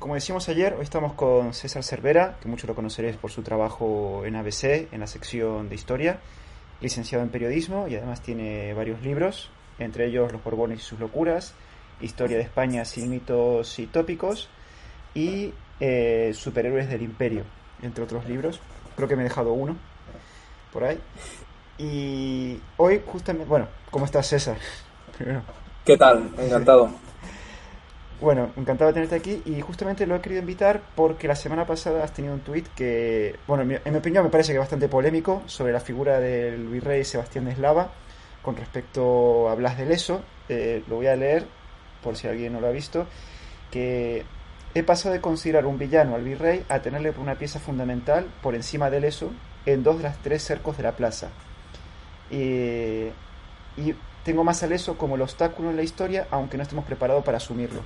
Como decíamos ayer, hoy estamos con César Cervera, que muchos lo conoceréis por su trabajo en ABC, en la sección de historia, licenciado en periodismo y además tiene varios libros, entre ellos Los Borbones y sus locuras, Historia de España sin mitos y tópicos y eh, Superhéroes del Imperio, entre otros libros. Creo que me he dejado uno por ahí. Y hoy justamente, bueno, ¿cómo estás César? ¿Qué tal? Encantado. Bueno, encantado de tenerte aquí y justamente lo he querido invitar porque la semana pasada has tenido un tuit que, bueno, en mi, opinión me parece que bastante polémico sobre la figura del virrey Sebastián de Eslava con respecto a Blas de Leso. Eh, lo voy a leer por si alguien no lo ha visto, que he pasado de considerar un villano al virrey a tenerle una pieza fundamental por encima de Leso en dos de las tres cercos de la plaza. y tengo más a Leso como el obstáculo en la historia, aunque no estemos preparados para asumirlo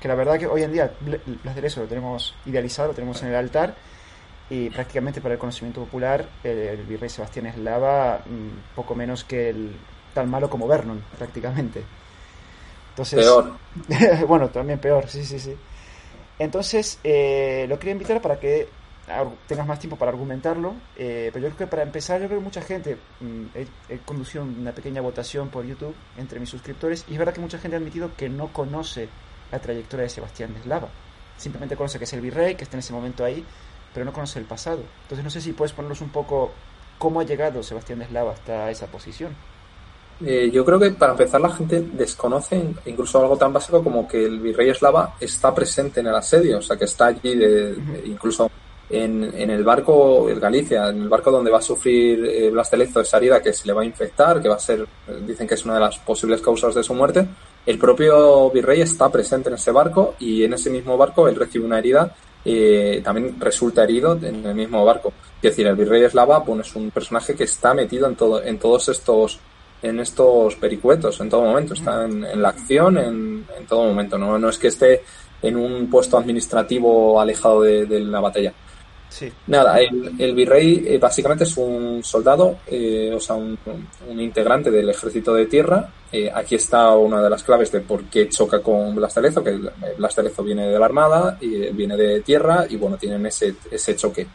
que la verdad que hoy en día Blas de Leso lo tenemos idealizado, lo tenemos en el altar y prácticamente para el conocimiento popular el, virrey Sebastián Eslava mm, poco menos que el tan malo como Vernon prácticamente. Entonces, peor. bueno, también peor, sí, sí, sí. Entonces, eh, lo quería invitar para que tengas más tiempo para argumentarlo, eh, pero yo creo que para empezar, yo creo que mucha gente, mm, he, he, conducido una pequeña votación por YouTube entre mis suscriptores y es verdad que mucha gente ha admitido que no conoce la trayectoria de Sebastián de Eslava. Simplemente conoce que es el virrey, que está en ese momento ahí, pero no conoce el pasado. Entonces no sé si puedes ponernos un poco cómo ha llegado Sebastián de Eslava hasta esa posición. Eh, yo creo que para empezar la gente desconoce incluso algo tan básico como que el virrey eslava está presente en el asedio, o sea que está allí de, incluso en, en, el barco, el Galicia, en el barco donde va a sufrir eh, Blas de Lezo esa herida que se le va a infectar, que va a ser, dicen que es una de las posibles causas de su muerte, el propio virrey está presente en ese barco y en ese mismo barco él recibe una herida eh, también resulta herido en el mismo barco. Es decir, el virrey eslava bueno, es un personaje que está metido en todo, en todos estos, en estos pericuetos, en todo momento, está en, la acción en, todo momento, no, no es que esté en un puesto administrativo alejado de la batalla. Nada, el, virrey eh, básicamente es un soldado, eh, o sea, un, integrante del ejército de tierra. Eh, aquí está una de las claves de por qué choca con Blas de Lezo, que Blas de Lezo viene de la armada y viene de tierra y bueno, tienen ese, ese choque.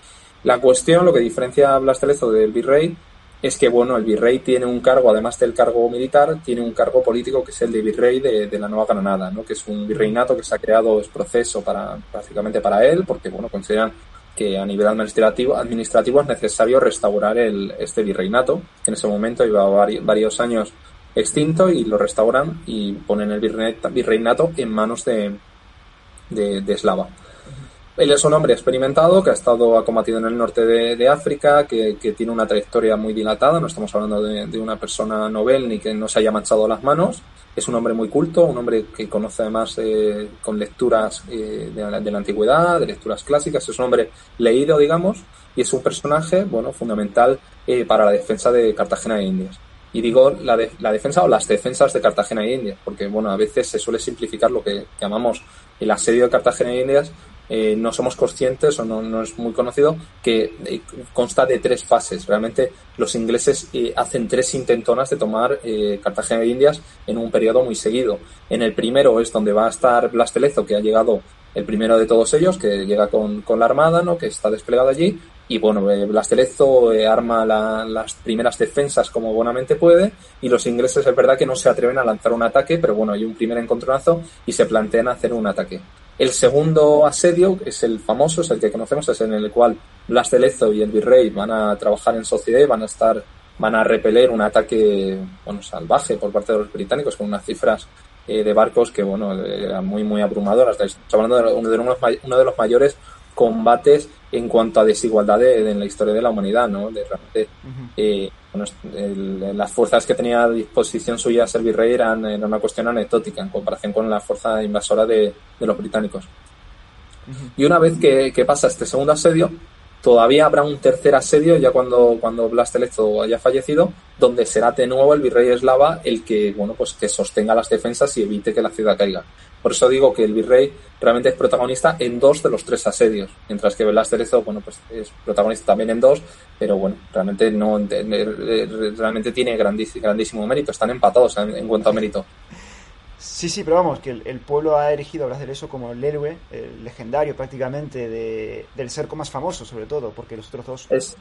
La cuestión, lo que diferencia a Blas de Lezo del virrey es que bueno, el virrey tiene un cargo, además del cargo militar, tiene un cargo político que es el de virrey de, de la Nueva Granada, ¿no? que es un virreinato que se ha creado, es proceso para, básicamente para él, porque bueno, consideran que a nivel administrativo, administrativo es necesario restaurar el, este virreinato, que en ese momento iba varios años extinto y lo restauran y ponen el virreinato en manos de, de, de Eslava. Él es un hombre experimentado que ha estado combatido en el norte de, África, que, tiene una trayectoria muy dilatada. No estamos hablando de, una persona novel ni que no se haya manchado las manos. Es un hombre muy culto, un hombre que conoce además eh, con lecturas eh, de, la, antigüedad, de lecturas clásicas. Es un hombre leído, digamos, y es un personaje, bueno, fundamental eh, para la defensa de Cartagena de Indias. Y digo la, la defensa o las defensas de Cartagena de Indias, porque bueno, a veces se suele simplificar lo que llamamos el asedio de Cartagena de Indias eh, no somos conscientes o no, es muy conocido que eh, consta de tres fases. Realmente los ingleses eh, hacen tres intentonas de tomar Cartagena de Indias en un periodo muy seguido. En el primero es donde va a estar Blas de Lezo, que ha llegado el primero de todos ellos, que llega con, con la armada, ¿no? que está desplegado allí, y bueno, eh, Blas de Lezo arma las primeras defensas como buenamente puede y los ingleses es verdad que no se atreven a lanzar un ataque, pero bueno, hay un primer encontronazo y se plantean hacer un ataque. El segundo asedio es el famoso, es el que conocemos, es en el cual Blas de Lezo y el virrey van a trabajar en sociedad y van a estar, van a repeler un ataque, bueno, salvaje por parte de los británicos con unas cifras eh, de barcos que, bueno, eran muy, muy abrumadoras. Estamos hablando de uno de, los, uno de los mayores combates en cuanto a desigualdad en la historia de la humanidad, ¿no? De realmente, eh, las fuerzas que tenía a disposición suya el virrey eran, era una cuestión anecdótica en comparación con la fuerza invasora de, los británicos. Y una vez que, que, pasa este segundo asedio, todavía habrá un tercer asedio ya cuando, cuando Blas haya fallecido, donde será de nuevo el virrey eslava el que, bueno, pues que sostenga las defensas y evite que la ciudad caiga. Por eso digo que el virrey realmente es protagonista en dos de los tres asedios, mientras que Blas bueno, pues es protagonista también en dos, pero bueno, realmente no realmente tiene grandísimo, mérito, están empatados en, cuanto a mérito. Sí, sí, pero vamos, que el, pueblo ha elegido a Blas de como el héroe, el legendario prácticamente del cerco más famoso, sobre todo, porque los otros dos... Es,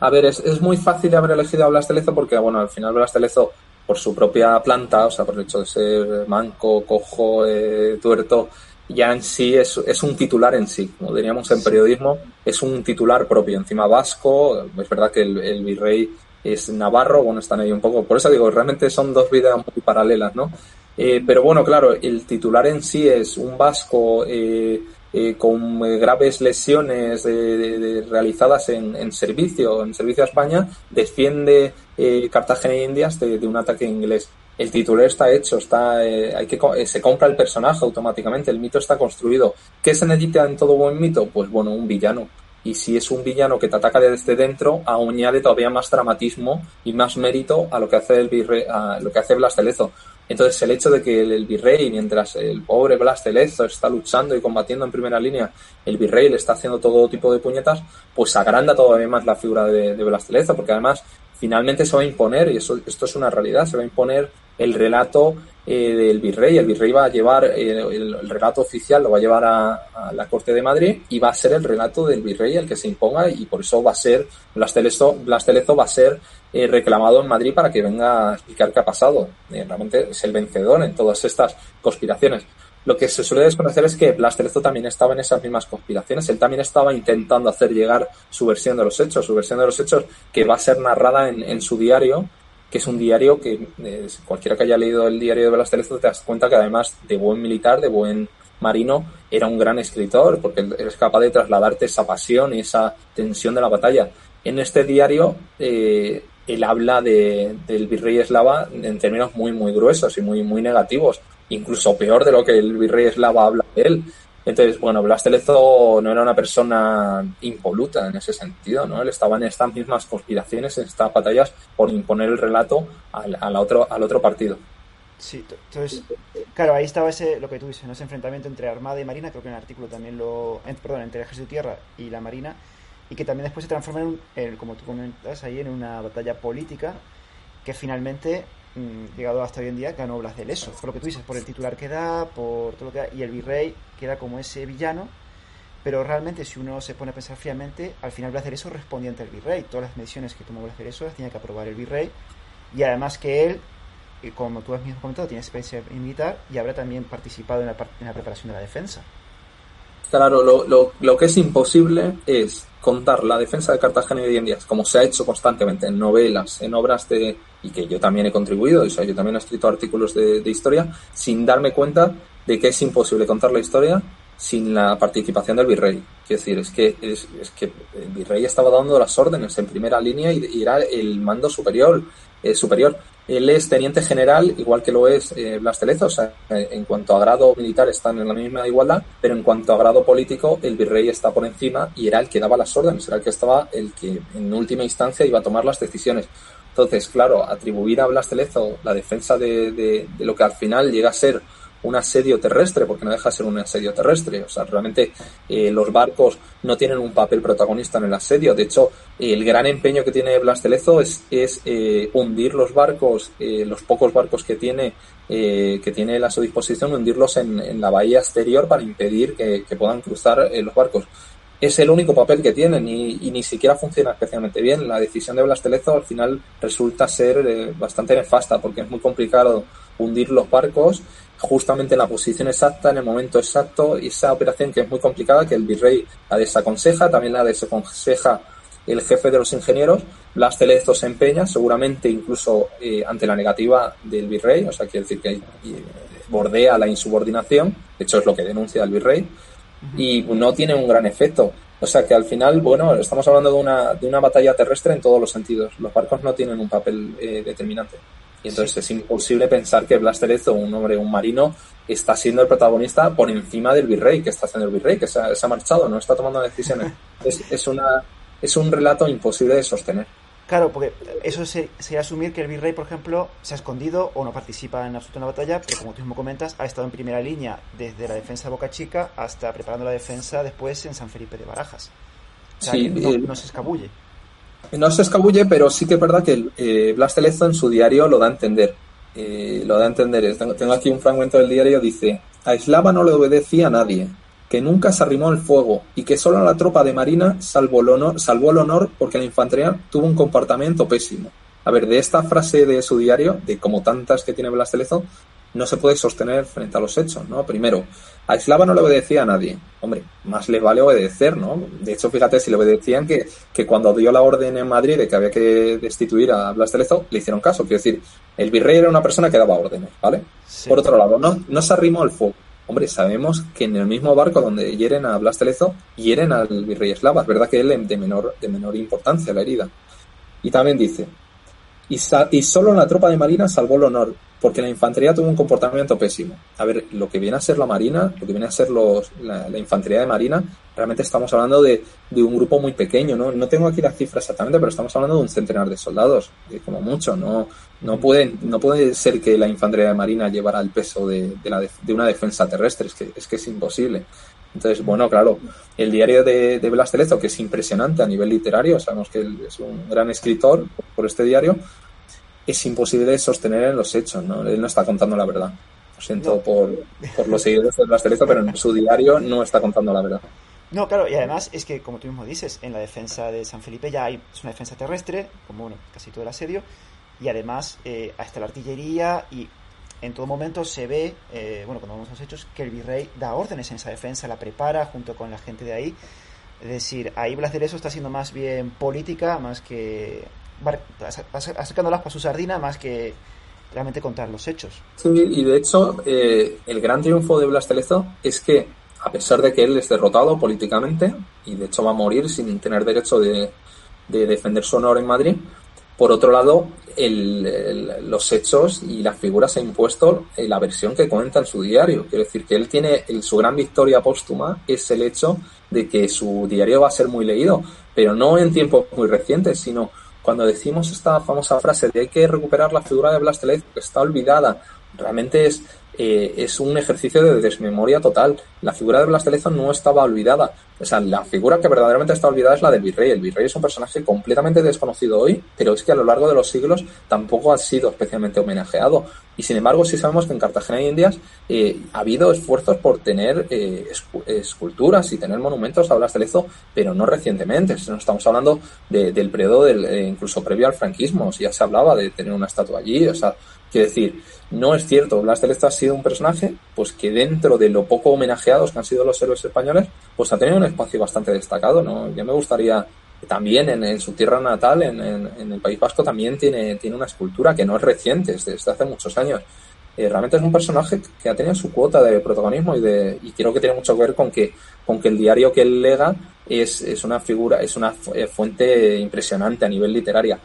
A ver, es, es, muy fácil haber elegido a Blas de Lezo porque, bueno, al final Blas de Lezo por su propia planta, o sea, por el hecho de ser manco, cojo, eh, tuerto, ya en sí es, es, un titular en sí, como diríamos en periodismo, es un titular propio, encima vasco, es verdad que el, virrey es navarro, bueno, están ahí un poco, por eso digo, realmente son dos vidas muy paralelas, ¿no? Eh, pero bueno, claro, el titular en sí es un vasco eh, eh, con eh, graves lesiones de, realizadas en, en, servicio, en servicio a España, defiende eh, Cartagena e Indias de, un ataque inglés. El titular está hecho, está, hay que, se compra el personaje automáticamente, el mito está construido. ¿Qué se necesita en todo buen mito? Pues bueno, un villano. Y si es un villano que te ataca desde dentro, añade todavía más dramatismo y más mérito a lo que hace el virrey, a lo que hace Blas de Lezo. Entonces, el hecho de que el, virrey, mientras el pobre Blas está luchando y combatiendo en primera línea, el virrey le está haciendo todo tipo de puñetas, pues agranda todavía más la figura de, de porque además finalmente se va a imponer, y eso, esto es una realidad, se va a imponer el relato eh, del virrey. El virrey va a llevar, eh, el, relato oficial lo va a llevar a, la Corte de Madrid y va a ser el relato del virrey el que se imponga y por eso va a ser, Blas de Lezo, Blas va a ser eh, reclamado en Madrid para que venga a explicar qué ha pasado. realmente es el vencedor en todas estas conspiraciones. Lo que se suele desconocer es que Blas también estaba en esas mismas conspiraciones. Él también estaba intentando hacer llegar su versión de los hechos, su versión de los hechos que va a ser narrada en su diario que es un diario que eh, cualquiera que haya leído el diario de Blas te das cuenta que además de buen militar, de buen marino, era un gran escritor, porque es capaz de trasladarte esa pasión y esa tensión de la batalla. En este diario, eh, él habla de, del virrey eslava en términos muy, muy gruesos y muy, muy negativos, incluso peor de lo que el virrey eslava habla de él. Entonces, bueno, Blas Lezo no era una persona impoluta en ese sentido, ¿no? Él estaba en estas mismas conspiraciones, en estas batallas por imponer el relato al, otro, al otro partido. Sí, entonces, claro, ahí estaba ese, lo que tú dices, ese enfrentamiento entre Armada y Marina, creo que en el artículo también lo, perdón, entre el Ejército de Tierra y la Marina, y que también después se transforma en, como tú comentas ahí, en una batalla política que finalmente llegado hasta hoy en día, ganó Blas de Leso. Por lo que tú dices, por el titular que da, por todo lo que da, y el virrey queda como ese villano, pero realmente si uno se pone a pensar fríamente, al final Blas de Leso respondía ante el virrey. Todas las mediciones que tomó Blas de Leso las tenía que aprobar el virrey, y además que él, como tú has mismo comentado, tiene experiencia militar y habrá también participado en la, en la preparación de la defensa. Claro, lo, lo, lo, que es imposible es contar la defensa de Cartagena de Indias, como se ha hecho constantemente en novelas, en obras de, y que yo también he contribuido, o sea, yo también he escrito artículos de, de historia, sin darme cuenta de que es imposible contar la historia sin la participación del virrey. Quiero decir, es que, es, es, que el virrey estaba dando las órdenes en primera línea y, era el mando superior. Eh, superior. Él es teniente general, igual que lo es eh, Blas de Lezo, o sea, en cuanto a grado militar están en la misma igualdad, pero en cuanto a grado político, el virrey está por encima y era el que daba las órdenes, era el que estaba, el que en última instancia iba a tomar las decisiones. Entonces, claro, atribuir a Blas de Lezo la defensa de, lo que al final llega a ser un asedio terrestre, porque no deja de ser un asedio terrestre. O sea, realmente eh, los barcos no tienen un papel protagonista en el asedio. De hecho, el gran empeño que tiene Blas es, es eh, hundir los barcos, eh, los pocos barcos que tiene, que tiene a su disposición, hundirlos en, la bahía exterior para impedir que, puedan cruzar los barcos. Es el único papel que tienen y, ni siquiera funciona especialmente bien. La decisión de Blas al final resulta ser bastante nefasta porque es muy complicado hundir los barcos justamente en la posición exacta, en el momento exacto, y esa operación que es muy complicada, que el virrey la desaconseja, también la desaconseja el jefe de los ingenieros, Blas Telezo se empeña, seguramente incluso eh, ante la negativa del virrey, o sea, quiere decir que eh, bordea la insubordinación, de hecho es lo que denuncia el virrey, y no tiene un gran efecto. O sea que al final, bueno, estamos hablando de una, de una batalla terrestre en todos los sentidos. Los barcos no tienen un papel eh, determinante. Y entonces es imposible pensar que Blasterez un hombre, un marino, está siendo el protagonista por encima del virrey, que está haciendo el virrey, que se ha, marchado, no está tomando decisiones. es, es, una, es un relato imposible de sostener. Claro, porque eso sería asumir que el virrey, por ejemplo, se ha escondido o no participa en absoluto en la batalla, pero como tú mismo comentas, ha estado en primera línea desde la defensa de Boca Chica hasta preparando la defensa después en San Felipe de Barajas. O sea, sí, no, no, se escabulle. No se escabulle, pero sí que es verdad que eh, Blas Telezo en su diario lo da a entender. Eh, lo da a entender. Tengo, tengo, aquí un fragmento del diario, dice, a Islava no le obedecía a nadie, que nunca se arrimó al fuego y que solo la tropa de marina salvó el honor, salvó el honor porque la infantería tuvo un comportamiento pésimo. A ver, de esta frase de su diario, de como tantas que tiene Blas Telezo, no se puede sostener frente a los hechos, ¿no? Primero, a no le obedecía a nadie. Hombre, más le vale obedecer, ¿no? De hecho, fíjate, si le obedecían que, que cuando dio la orden en Madrid de que había que destituir a Blas Telezo, le hicieron caso. Quiero decir, el virrey era una persona que daba órdenes, ¿vale? Por otro lado, no, no se arrimó al fuego. Hombre, sabemos que en el mismo barco donde hieren a Blas hieren al virrey Eslava. Es verdad que él de menor, de menor importancia la herida. Y también dice, y, solo la tropa de marina salvó el honor, porque la infantería tuvo un comportamiento pésimo. A ver, lo que viene a ser la marina, lo que viene a ser la, infantería de marina, realmente estamos hablando de, de, un grupo muy pequeño, ¿no? No tengo aquí la cifra exactamente, pero estamos hablando de un centenar de soldados, eh, como mucho, ¿no? No puede, no puede ser que la infantería de marina llevara el peso de, de, la, de una defensa terrestre, es que, es que es imposible. Entonces, bueno, claro, el diario de, de Blas Telezo, que es impresionante a nivel literario, sabemos que él es un gran escritor por este diario, es imposible sostener en los hechos, ¿no? Él no está contando la verdad. Lo siento no. por, por, los seguidores de Blas Telezo, pero en su diario no está contando la verdad. No, claro, y además es que, como tú mismo dices, en la defensa de San Felipe ya hay es una defensa terrestre, como bueno, casi todo el asedio, y además eh, hasta la artillería y en todo momento se ve, eh, bueno, cuando vemos los hechos, que el virrey da órdenes en esa defensa, la prepara junto con la gente de ahí. Es decir, ahí Blas de Lezo está siendo más bien política, más que acercándolas para su sardina, más que realmente contar los hechos. Sí, y de hecho, eh, el gran triunfo de Blas de Lezo es que, a pesar de que él es derrotado políticamente, y de hecho va a morir sin tener derecho de, de defender su honor en Madrid, por otro lado, el, los hechos y las figuras ha impuesto la versión que cuenta en su diario. Quiero decir que él tiene el, su gran victoria póstuma es el hecho de que su diario va a ser muy leído, pero no en tiempos muy recientes, sino cuando decimos esta famosa frase de hay que recuperar la figura de Blas Telezo, que está olvidada, realmente es, eh, es un ejercicio de desmemoria total. La figura de Blas de Lezo no estaba olvidada. O sea, la figura que verdaderamente está olvidada es la del virrey. El virrey es un personaje completamente desconocido hoy, pero es que a lo largo de los siglos tampoco ha sido especialmente homenajeado. Y sin embargo, sí sabemos que en Cartagena y Indias eh, ha habido esfuerzos por tener eh, esculturas y tener monumentos a Blas de Lezo, pero no recientemente. No estamos hablando de, del periodo del, eh, incluso previo al franquismo. Ya se hablaba de tener una estatua allí. O sea, quiero decir, no es cierto. Blas de Lezo ha sido un personaje pues que dentro de lo poco homenajeados que han sido los héroes españoles, pues ha tenido un espacio bastante destacado, ¿no? Ya me gustaría también en, su tierra natal, en, el País Vasco, también tiene, tiene una escultura que no es reciente, es desde hace muchos años. Eh, realmente es un personaje que ha tenido su cuota de protagonismo y, de, y creo que tiene mucho que ver con que, con que el diario que él lega es, es una figura, es una fuente impresionante a nivel literaria.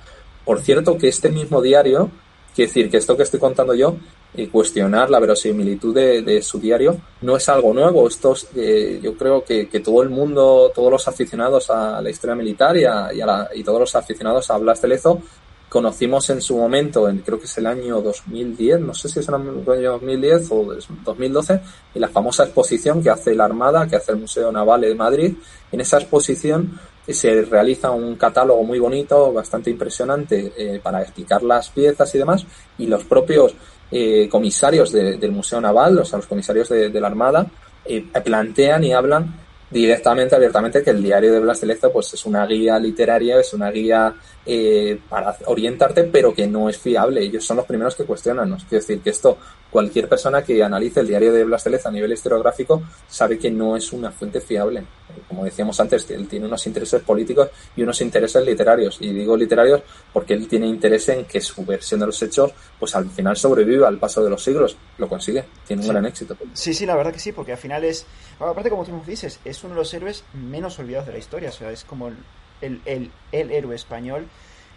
Por cierto, que este mismo diario, quiere decir que esto que estoy contando yo, y cuestionar la verosimilitud de, su diario no es algo nuevo. Esto eh, yo creo que, todo el mundo, todos los aficionados a la historia militar y, a, y, la, y todos los aficionados a Blas de Lezo conocimos en su momento, en, creo que es el año 2010, no sé si es el año 2010 o 2012, en la famosa exposición que hace la Armada, que hace el Museo Naval de Madrid. En esa exposición se realiza un catálogo muy bonito, bastante impresionante, eh, para explicar las piezas y demás, y los propios eh, comisarios de, del Museo Naval, o sea, los comisarios de, la Armada, eh, plantean y hablan directamente, abiertamente, que el diario de Blas de Lezo pues, es una guía literaria, es una guía eh, para orientarte, pero que no es fiable. Ellos son los primeros que cuestionan. ¿no? Quiero decir que esto, cualquier persona que analice el diario de Blas de Lezo a nivel historiográfico sabe que no es una fuente fiable. Como decíamos antes, él tiene unos intereses políticos y unos intereses literarios. Y digo literarios porque él tiene interés en que su versión de los hechos, pues al final sobreviva al paso de los siglos. Lo consigue, tiene un gran éxito. Sí, sí, la verdad que sí, porque al final es, aparte como tú nos dices, es uno de los héroes menos olvidados de la historia. O sea, es como el, el, el, héroe español,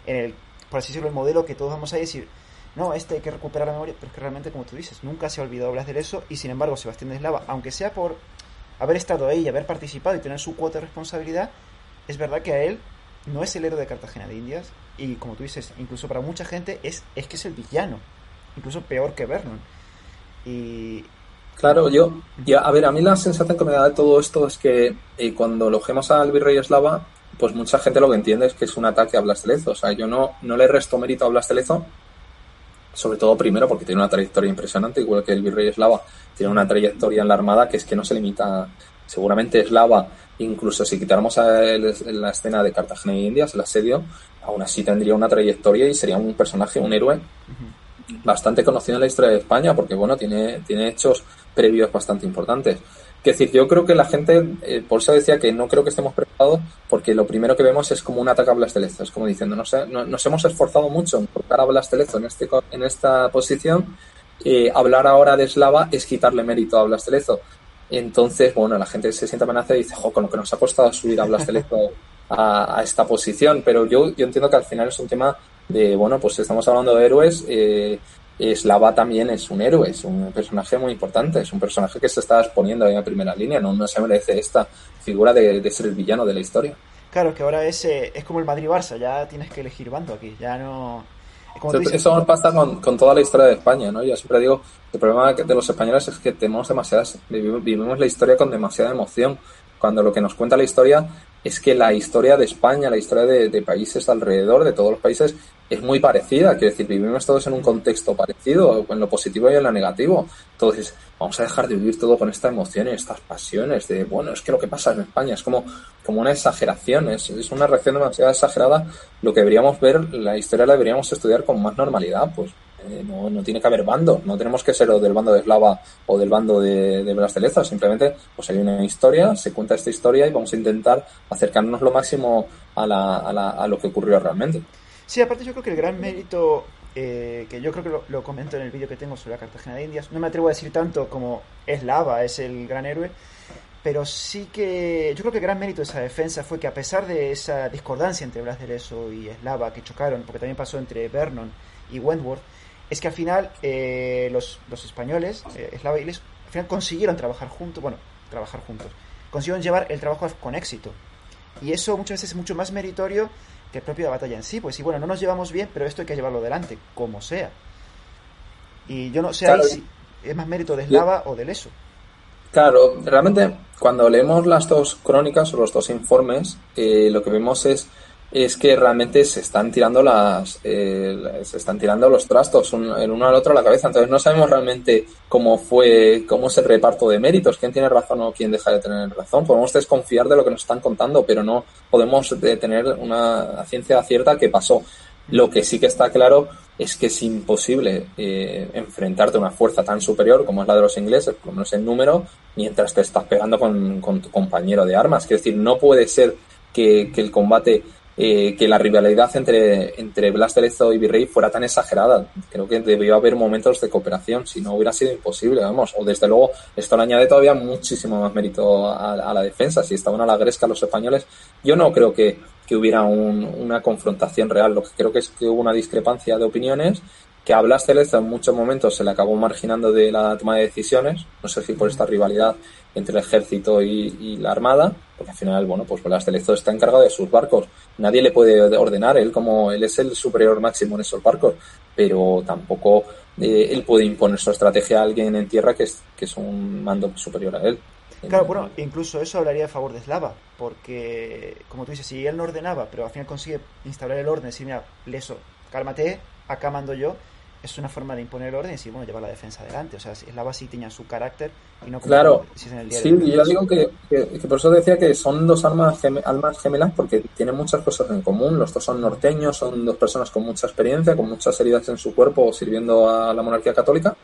en el, por así decirlo, el modelo que todos vamos a decir no, este hay que recuperar la memoria, pero es que realmente, como tú dices, nunca se ha olvidado hablar de eso y sin embargo Sebastián de Eslava, aunque sea por haber estado ahí y haber participado y tener su cuota de responsabilidad, es verdad que a él no es el héroe de Cartagena de Indias y como tú dices, incluso para mucha gente es, es que es el villano, incluso peor que Vernon. Y... Claro, yo, a ver, a mí la sensación que me da de todo esto es que eh, cuando logemos al virrey eslava, pues mucha gente lo que entiende es que es un ataque a Blas de Lezo. O sea, yo no, no le resto mérito a Blas de Lezo, sobre todo primero porque tiene una trayectoria impresionante, igual que el virrey eslava, tiene una trayectoria en la Armada que es que no se limita, seguramente eslava, incluso si quitáramos la escena de Cartagena y Indias, el asedio, aún así tendría una trayectoria y sería un personaje, un héroe bastante conocido en la historia de España, porque bueno, tiene, tiene hechos previos bastante importantes. Que decir, yo creo que la gente, eh, por eso decía que no creo que estemos preparados, porque lo primero que vemos es como un ataque a Blastelezo. Es como diciendo, no sé, nos hemos esforzado mucho en colocar a Blastelezo en, este, en esta posición. Eh, hablar ahora de Slava es quitarle mérito a Blastelezo. Entonces, bueno, la gente se siente amenazada y dice, jo, con lo que nos ha costado subir a Blastelezo a, a esta posición. Pero yo, yo entiendo que al final es un tema de, bueno, pues estamos hablando de héroes. Eh, Slava también es un héroe, es un personaje muy importante, es un personaje que se está exponiendo en la primera línea, no, no se merece esta figura de, ser el villano de la historia. Claro, que ahora es, eh, es como el Madrid-Barça, ya tienes que elegir bando aquí, ya no... Eso nos pasa con, con, toda la historia de España, ¿no? Yo siempre digo, el problema de los españoles es que tenemos demasiadas, vivimos la historia con demasiada emoción, cuando lo que nos cuenta la historia es que la historia de España, la historia de, países alrededor, de todos los países, es muy parecida. Quiero decir, vivimos todos en un contexto parecido, en lo positivo y en lo negativo. Entonces, vamos a dejar de vivir todo con esta emoción y estas pasiones de, bueno, es que lo que pasa en España es como, como una exageración, es, es una reacción demasiado exagerada. Lo que deberíamos ver, la historia la deberíamos estudiar con más normalidad, pues eh, no, no, tiene que haber bando, no tenemos que ser del bando de Eslava o del bando de, de Blas simplemente pues hay una historia, se cuenta esta historia y vamos a intentar acercarnos lo máximo a, la, a, la, a lo que ocurrió realmente. Sí, aparte yo creo que el gran mérito, eh, que yo creo que lo, comento en el vídeo que tengo sobre la Cartagena de Indias, no me atrevo a decir tanto como Eslava es el gran héroe, pero sí que yo creo que el gran mérito de esa defensa fue que a pesar de esa discordancia entre Blas de Lezo y Eslava que chocaron, porque también pasó entre Vernon y Wentworth, es que al final eh, los, los, españoles, eh, Eslava y al final consiguieron trabajar juntos, bueno, trabajar juntos, consiguieron llevar el trabajo con éxito. Y eso muchas veces es mucho más meritorio que el propio batalla en sí. Pues sí, bueno, no nos llevamos bien, pero esto hay que llevarlo adelante, como sea. Y yo no sé si es más mérito de Eslava o de Leso. Claro, realmente cuando leemos las dos crónicas o los dos informes, eh, lo que vemos es es que realmente se están tirando las eh, se están tirando los trastos el uno al otro a la cabeza. Entonces no sabemos realmente cómo fue cómo es el reparto de méritos quién tiene razón o quién deja de tener razón. Podemos desconfiar de lo que nos están contando pero no podemos tener una ciencia cierta que pasó. Lo que sí que está claro es que es imposible eh, enfrentarte a una fuerza tan superior como es la de los ingleses, por lo menos en número, mientras te estás pegando con, con tu compañero de armas. Es decir, no puede ser que, que el combate eh, que la rivalidad entre, entre Blas y Virrey fuera tan exagerada. Creo que debió haber momentos de cooperación, si no hubiera sido imposible, vamos. O desde luego, esto le añade todavía muchísimo más mérito a, la defensa. Si estaban a la gresca los españoles, yo no creo que, que hubiera una confrontación real. Lo que creo que es que hubo una discrepancia de opiniones que a Blas en muchos momentos se le acabó marginando de la toma de decisiones, no sé si por esta rivalidad entre el ejército y, la armada, porque al final, bueno, pues Blas de Lezo está encargado de sus barcos. Nadie le puede ordenar, él como él es el superior máximo en esos barcos, pero tampoco eh, él puede imponer su estrategia a alguien en tierra que es, que es un mando superior a él. Claro, bueno, incluso eso hablaría a favor de Slava, porque, como tú dices, si él no ordenaba, pero al final consigue instaurar el orden, decir, mira, Leso, cálmate, acá mando yo, es una forma de imponer el orden y decir, bueno, llevar la defensa adelante. O sea, la base tenía su carácter y no como claro. en el día Sí, yo digo que, que, por eso decía que son dos almas, almas gemelas porque tienen muchas cosas en común. Los dos son norteños, son dos personas con mucha experiencia, con muchas heridas en su cuerpo sirviendo a la monarquía católica.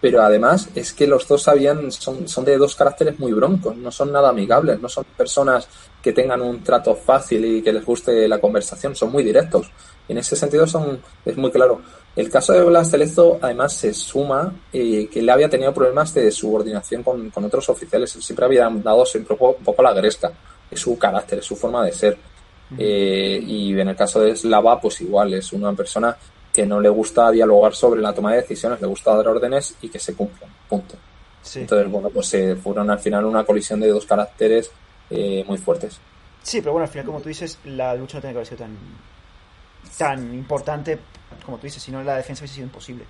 pero además es que los dos sabían, son, son de dos caracteres muy broncos, no son nada amigables, no son personas que tengan un trato fácil y que les guste la conversación, son muy directos. En ese sentido son, es muy claro. El caso de Blas Telezo además se suma eh, que le había tenido problemas de subordinación con, con otros oficiales, siempre había dado siempre un poco, la gresca, es su carácter, es su forma de ser. Eh, y en el caso de Slava, pues igual, es una persona que no le gusta dialogar sobre la toma de decisiones, le gusta dar órdenes y que se cumplan. Punto. Entonces, bueno, pues se fueron al final una colisión de dos caracteres eh, muy fuertes. Sí, pero bueno, al final, como tú dices, la lucha no tiene que haber sido tan, tan importante como tú dices, si no la defensa hubiese sido imposible.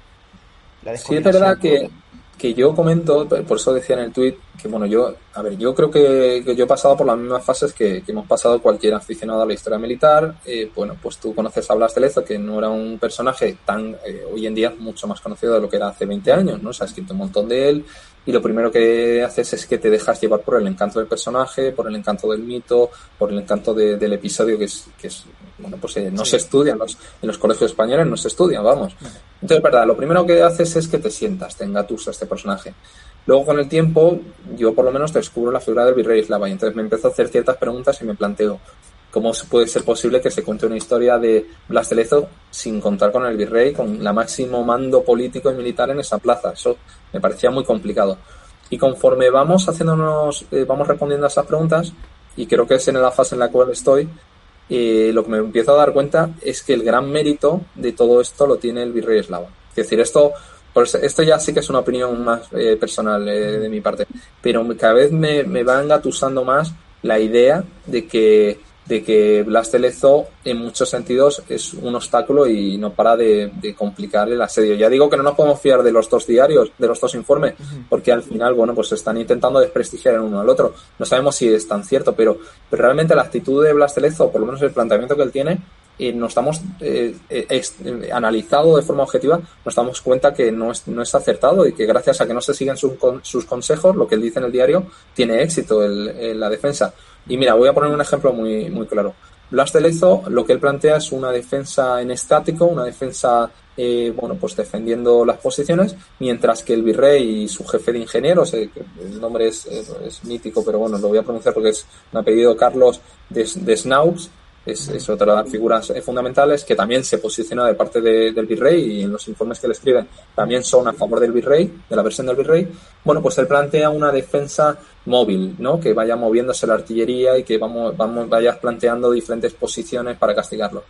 sí, es verdad que, que yo comento, por eso decía en el tweet que bueno, yo, a ver, yo creo que, yo he pasado por las mismas fases que, hemos pasado cualquier aficionado a la historia militar. Eh, bueno, pues tú conoces a Blas de Lezo, que no era un personaje tan, eh, hoy en día, mucho más conocido de lo que era hace 20 años, ¿no? Se ha escrito un montón de él y lo primero que haces es que te dejas llevar por el encanto del personaje, por el encanto del mito, por el encanto del episodio que es, que es bueno, pues eh, no se estudia en los, en los colegios españoles, no se estudia, vamos. Entonces, verdad, lo primero que haces es que te sientas, te engatusas a este personaje. Luego, con el tiempo, yo por lo menos descubro la figura del virrey Slava y entonces me empiezo a hacer ciertas preguntas y me planteo cómo puede ser posible que se cuente una historia de Blas de Lezo sin contar con el virrey, con la máximo mando político y militar en esa plaza. Eso me parecía muy complicado. Y conforme vamos haciéndonos, eh, vamos respondiendo a esas preguntas, y creo que es en la fase en la cual estoy, eh, lo que me empiezo a dar cuenta es que el gran mérito de todo esto lo tiene el virrey eslava. Es decir, esto, esto ya sí que es una opinión más eh, personal eh, de mi parte, pero cada vez me, me va engatusando más la idea de que de que Blas de Lezo en muchos sentidos es un obstáculo y no para de, complicar el asedio. Ya digo que no nos podemos fiar de los dos diarios, de los dos informes, porque al final, bueno, pues están intentando desprestigiar el uno al otro. No sabemos si es tan cierto, pero, pero realmente la actitud de Blas de Lezo, por lo menos el planteamiento que él tiene, y nos estamos eh, eh, analizado de forma objetiva, nos damos cuenta que no es, no es acertado y que gracias a que no se siguen sus consejos, lo que él dice en el diario, tiene éxito el, la defensa. Y mira, voy a poner un ejemplo muy, muy claro. Blas de Lezo lo que él plantea es una defensa en estático, una defensa, eh, bueno, pues defendiendo las posiciones, mientras que el virrey y su jefe de ingenieros, eh, el nombre es, es, mítico, pero bueno, lo voy a pronunciar porque es un apellido Carlos de, de Snaups, es, otra de las figuras fundamentales que también se posiciona de parte del virrey y en los informes que le escriben también son a favor del virrey, de la versión del virrey. Bueno, pues él plantea una defensa móvil, ¿no? Que vaya moviéndose la artillería y que vamos, vamos, vayas planteando diferentes posiciones para castigarlo.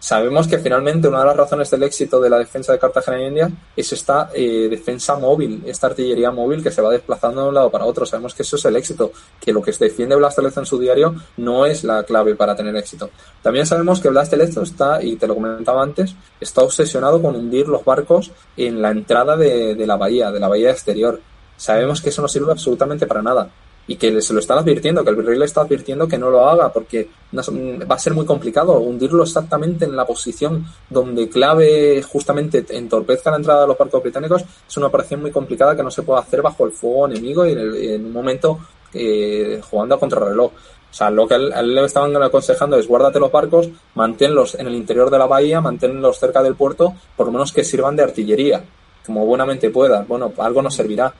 Sabemos que finalmente una de las razones del éxito de la defensa de Cartagena y India es esta eh, defensa móvil, esta artillería móvil que se va desplazando de un lado para otro. Sabemos que eso es el éxito, que lo que defiende Blas Lezo en su diario no es la clave para tener éxito. También sabemos que Blas de Lezo está, y te lo comentaba antes, está obsesionado con hundir los barcos en la entrada de la bahía, de la bahía exterior. Sabemos que eso no sirve absolutamente para nada y que se lo están advirtiendo, que el virrey le está advirtiendo que no lo haga porque va a ser muy complicado hundirlo exactamente en la posición donde clave justamente entorpezca la entrada de los barcos británicos. Es una operación muy complicada que no se puede hacer bajo el fuego enemigo y en, un momento eh, jugando a contrarreloj. O sea, lo que él, le estaban aconsejando es guárdate los barcos, manténlos en el interior de la bahía, manténlos cerca del puerto, por lo menos que sirvan de artillería, como buenamente pueda. Bueno, algo nos servirá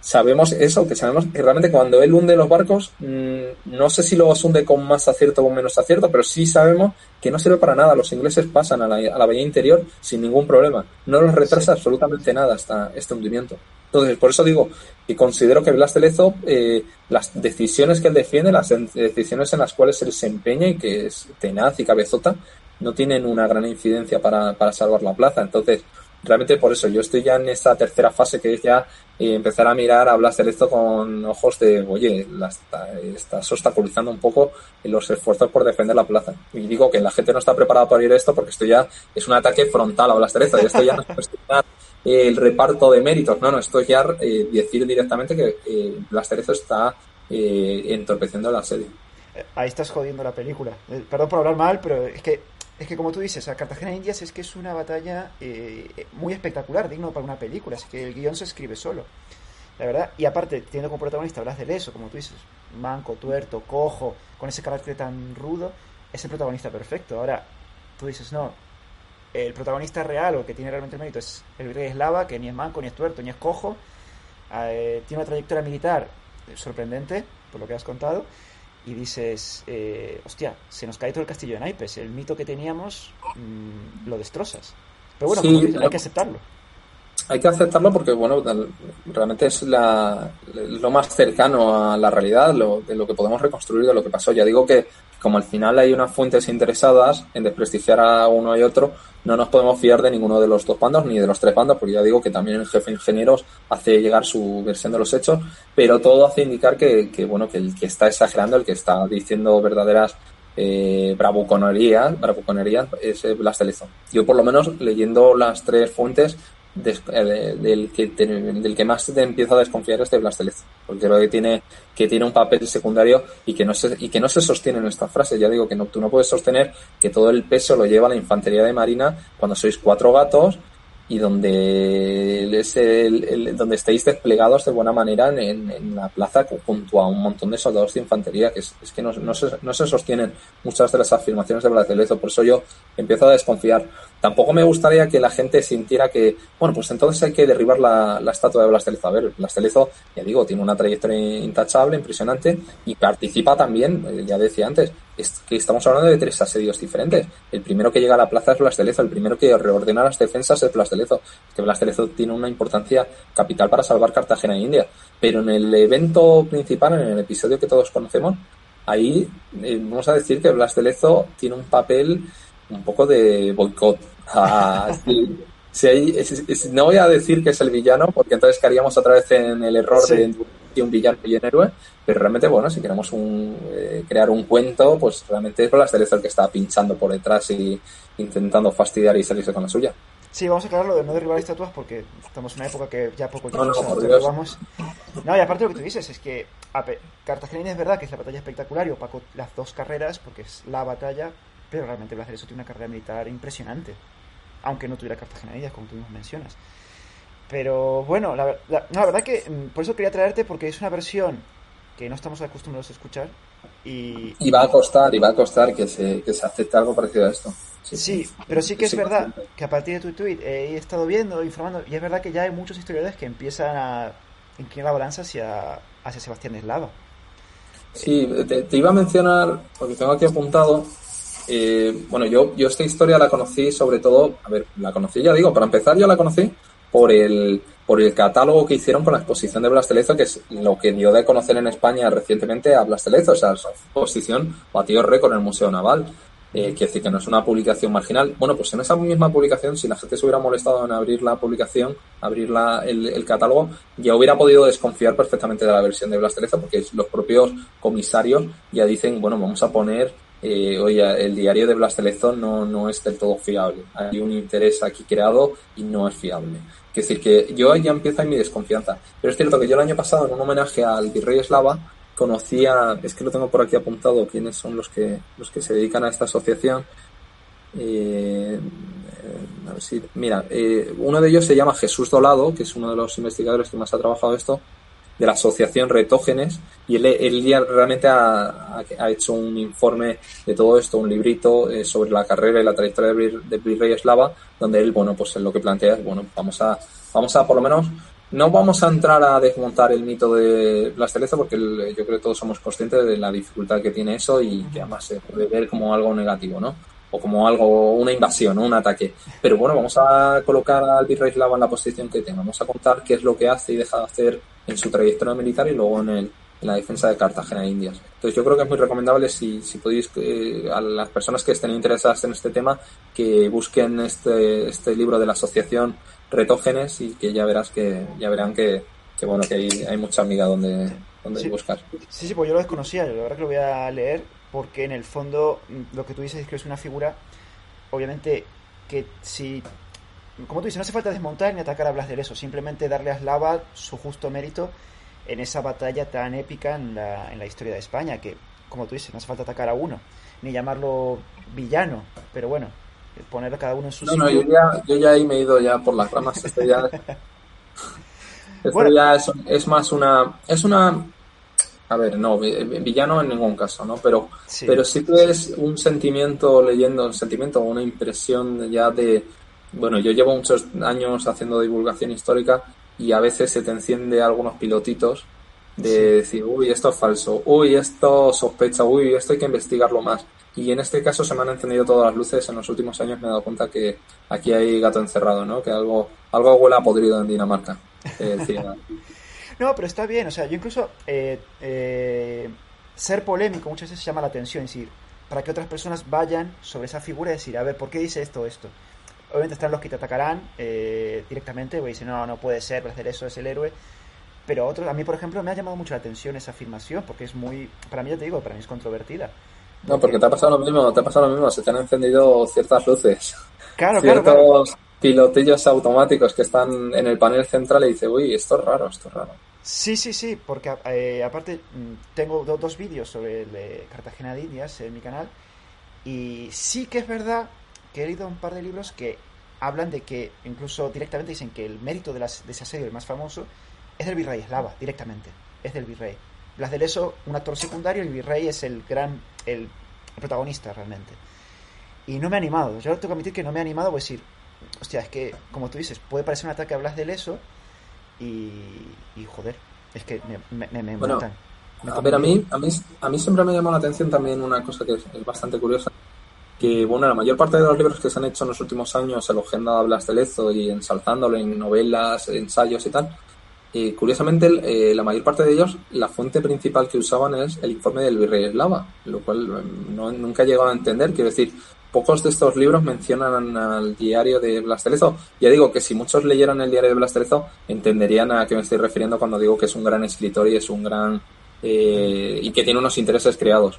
sabemos eso, que sabemos que realmente cuando él hunde los barcos, mm, no sé si los hunde con más acierto o con menos acierto, pero sí sabemos que no sirve para nada. Los ingleses pasan a la, a la bahía interior sin ningún problema. No los retrasa absolutamente nada hasta este hundimiento. Entonces, por eso digo que considero que Blas de Lezo, eh, las decisiones que él defiende, las decisiones en las cuales él se empeña y que es tenaz y cabezota, no tienen una gran incidencia para, para salvar la plaza. Entonces, realmente por eso yo estoy ya en esta tercera fase que es ya eh, empezar a mirar a Blas esto con ojos de, oye, la estás obstaculizando un poco los esfuerzos por defender la plaza. Y digo que la gente no está preparada para ir esto porque esto ya es un ataque frontal a Blas Lezo y esto ya no es el reparto de méritos, no, no, esto es ya eh, decir directamente que eh, Blas está eh, entorpeciendo el asedio. Ahí estás jodiendo la película. Perdón por hablar mal, pero es que es que como tú dices, a Cartagena de Indias es que es una batalla eh, muy espectacular, digno para una película, así que el guion se escribe solo. La verdad, y aparte, teniendo como protagonista hablas de eso, como tú dices, manco, tuerto, cojo, con ese carácter tan rudo, es el protagonista perfecto. Ahora, tú dices, no, el protagonista real o que tiene realmente mérito es el virrey eslava, que ni es manco, ni es tuerto, ni es cojo. Eh, tiene una trayectoria militar sorprendente, por lo que has contado. Y dices, eh, hostia, se nos cae todo el castillo de naipes. El mito que teníamos mm, lo destrozas. Pero bueno, hay que aceptarlo hay que aceptarlo porque, bueno, realmente es la, lo más cercano a la realidad, lo, de lo que podemos reconstruir de lo que pasó. Ya digo que, como al final hay unas fuentes interesadas en desprestigiar a uno y otro, no nos podemos fiar de ninguno de los dos bandos ni de los tres bandos, porque ya digo que también el jefe de ingenieros hace llegar su versión de los hechos, pero todo hace indicar que, que bueno, que el que está exagerando, el que está diciendo verdaderas eh, bravuconerías, bravuconerías es Blas Yo, por lo menos, leyendo las tres fuentes, eh, del, que del que más te empieza a desconfiar es de Blastelez, porque creo que tiene, que tiene un papel secundario y que no se, y que no se sostiene en esta frase. Ya digo que no, tú no puedes sostener que todo el peso lo lleva la infantería de marina cuando sois cuatro gatos y donde es el, donde estéis desplegados de buena manera en, en, la plaza junto a un montón de soldados de infantería que es, es que no, no, se, no, se, sostienen muchas de las afirmaciones de Blasdelezo por eso yo empiezo a desconfiar tampoco me gustaría que la gente sintiera que bueno pues entonces hay que derribar la, la estatua de Blasdelezo a ver Blasdelezo ya digo tiene una trayectoria intachable impresionante y participa también eh, ya decía antes es que estamos hablando de tres asedios diferentes. El primero que llega a la plaza es Blas de el primero que reordena las defensas es Blas de. Es que Blas de tiene una importancia capital para salvar Cartagena e India. Pero en el evento principal, en el episodio que todos conocemos, ahí eh, vamos a decir que Blas de tiene un papel un poco de boicot. Ah, si, no voy a decir que es el villano, porque entonces caeríamos otra vez en el error de un villano y un héroe, pero realmente, bueno, si queremos un, eh, crear un cuento, pues realmente es Blas el que está pinchando por detrás y intentando fastidiar y salirse con la suya. Sí, vamos a aclararlo de no derribar estatuas porque estamos en una época que ya poco tiempo no, no, No, y aparte lo que tú dices es que Cartagena es verdad que es la batalla espectacular y opaco las dos carreras porque es la batalla, pero realmente Blas de Lezo tiene una carrera militar impresionante, aunque no tuviera Cartagena como tú mismo mencionas. Pero bueno, la, la, la verdad que mm, por eso quería traerte porque es una versión que no estamos acostumbrados a escuchar. Y, y va a costar, y va a costar que se, que se acepte algo parecido a esto. Sí, pero sí que es verdad que a partir de tu tweet he estado viendo, informando, y es verdad que ya hay muchos historiadores que empiezan a inclinar la balanza hacia, hacia Sebastián Eslava. Sí, te, iba a mencionar, porque tengo aquí apuntado, eh, bueno, yo, yo esta historia la conocí sobre todo, a ver, la conocí, ya digo, para empezar yo la conocí por el, por el catálogo que hicieron con la exposición de Blas que es lo que dio de conocer en España recientemente a Blas o sea, su exposición batió récord en el Museo Naval. Eh, quiere decir que no es una publicación marginal. Bueno, pues en esa misma publicación, si la gente se hubiera molestado en abrir la publicación, abrir la, el, catálogo, ya hubiera podido desconfiar perfectamente de la versión de Blas porque los propios comisarios ya dicen, bueno, vamos a poner eh, oye, el diario de Blas no, no es del todo fiable. Hay un interés aquí creado y no es fiable. Es decir, que yo ahí ya empieza mi desconfianza. Pero es cierto que yo el año pasado, en un homenaje al virrey eslava, conocía, es que lo tengo por aquí apuntado, quiénes son los que, los que se dedican a esta asociación. Eh, a ver si, mira, eh, uno de ellos se llama Jesús Dolado, que es uno de los investigadores que más ha trabajado esto, de la asociación Retógenes y él, él ya realmente ha, ha, hecho un informe de todo esto, un librito eh, sobre la carrera y la trayectoria de Virrey Eslava, donde él, bueno, pues lo que plantea es, bueno, vamos a, vamos a por lo menos, no vamos a entrar a desmontar el mito de la cereza porque yo creo que todos somos conscientes de la dificultad que tiene eso y que además se puede ver como algo negativo, ¿no? o como algo, una invasión, un ataque. Pero bueno, vamos a colocar al virrey eslava en la posición que tenga. Vamos a contar qué es lo que hace y deja de hacer en su trayectoria militar y luego en, el, en la defensa de Cartagena e Indias. Entonces yo creo que es muy recomendable si, si podéis, eh, a las personas que estén interesadas en este tema, que busquen este, este libro de la asociación Retógenes y que ya verás que, ya verán que, que bueno, que hay, hay mucha amiga donde, donde buscar. Sí, sí, pues yo lo desconocía, la verdad que lo voy a leer porque en el fondo mm, lo que tú dices es que es una figura, obviamente, que si como tú dices, no hace falta desmontar ni atacar a Blas de Leso, simplemente darle a Slava su justo mérito en esa batalla tan épica en la, en la historia de España, que, como tú dices, no hace falta atacar a uno, ni llamarlo villano, pero bueno, poner a cada uno en su No, no, yo ya, yo ya ahí me he ido ya por las ramas, esto ya, esto ya es, es, más una, es una, a ver, no, villano en ningún caso, ¿no? Pero sí, pero sí que es un sentimiento leyendo, un sentimiento, una impresión ya de, bueno, yo llevo muchos años haciendo divulgación histórica y a veces se te enciende algunos pilotitos de decir, uy, esto es falso, uy, esto sospecha, uy, esto hay que investigarlo más. Y en este caso se me han encendido todas las luces. En los últimos años me he dado cuenta que aquí hay gato encerrado, ¿no? Que algo, algo huele a podrido en Dinamarca. no, pero está bien. O sea, yo incluso eh, eh, ser polémico muchas veces llama la atención. Es decir, para que otras personas vayan sobre esa figura y decir, a ver, ¿por qué dice esto o esto? Obviamente están los que te atacarán eh, directamente, y dicen, no, no puede ser, hacer eso es el héroe. Pero otros, a mí, por ejemplo, me ha llamado mucho la atención esa afirmación, porque es muy, para mí ya te digo, para mí es controvertida. No, porque te ha pasado lo mismo, te ha pasado lo mismo, se te han encendido ciertas luces. Claro, Ciertos pilotillos automáticos que están en el panel central y dice, uy, esto es raro, esto es raro. Sí, sí, sí, porque eh, aparte mm, tengo dos vídeos sobre el de Cartagena de Indias en mi canal y sí que es verdad que he leído un par de libros que hablan de que incluso directamente dicen que el mérito de, las, de ese asedio, el más famoso, es del virrey Eslava, directamente, es del virrey. Blas de Leso, un actor secundario, el virrey es el gran, el protagonista realmente. Y no me ha animado, yo tengo que admitir que no me ha animado, pues decir, hostia, es que, como tú dices, puede parecer un ataque a Blas de Leso y, y joder, es que me, me, me bueno, a ver, a mí, a, mí, a mí siempre me llamó la atención también una cosa que es, bastante curiosa, que bueno, la mayor parte de los libros que se han hecho en los últimos años elogiando a Blas de Lezo y ensalzándolo en novelas, ensayos y tal, y curiosamente, eh, la mayor parte de ellos, la fuente principal que usaban es el informe del virrey eslava, lo cual eh, no, nunca he llegado a entender. Quiero decir, pocos de estos libros mencionan al diario de Blas de Lezo. Ya digo que si muchos leyeran el diario de Blas de Lezo, entenderían a qué me estoy refiriendo cuando digo que es un gran escritor y es un gran. Eh, y que tiene unos intereses creados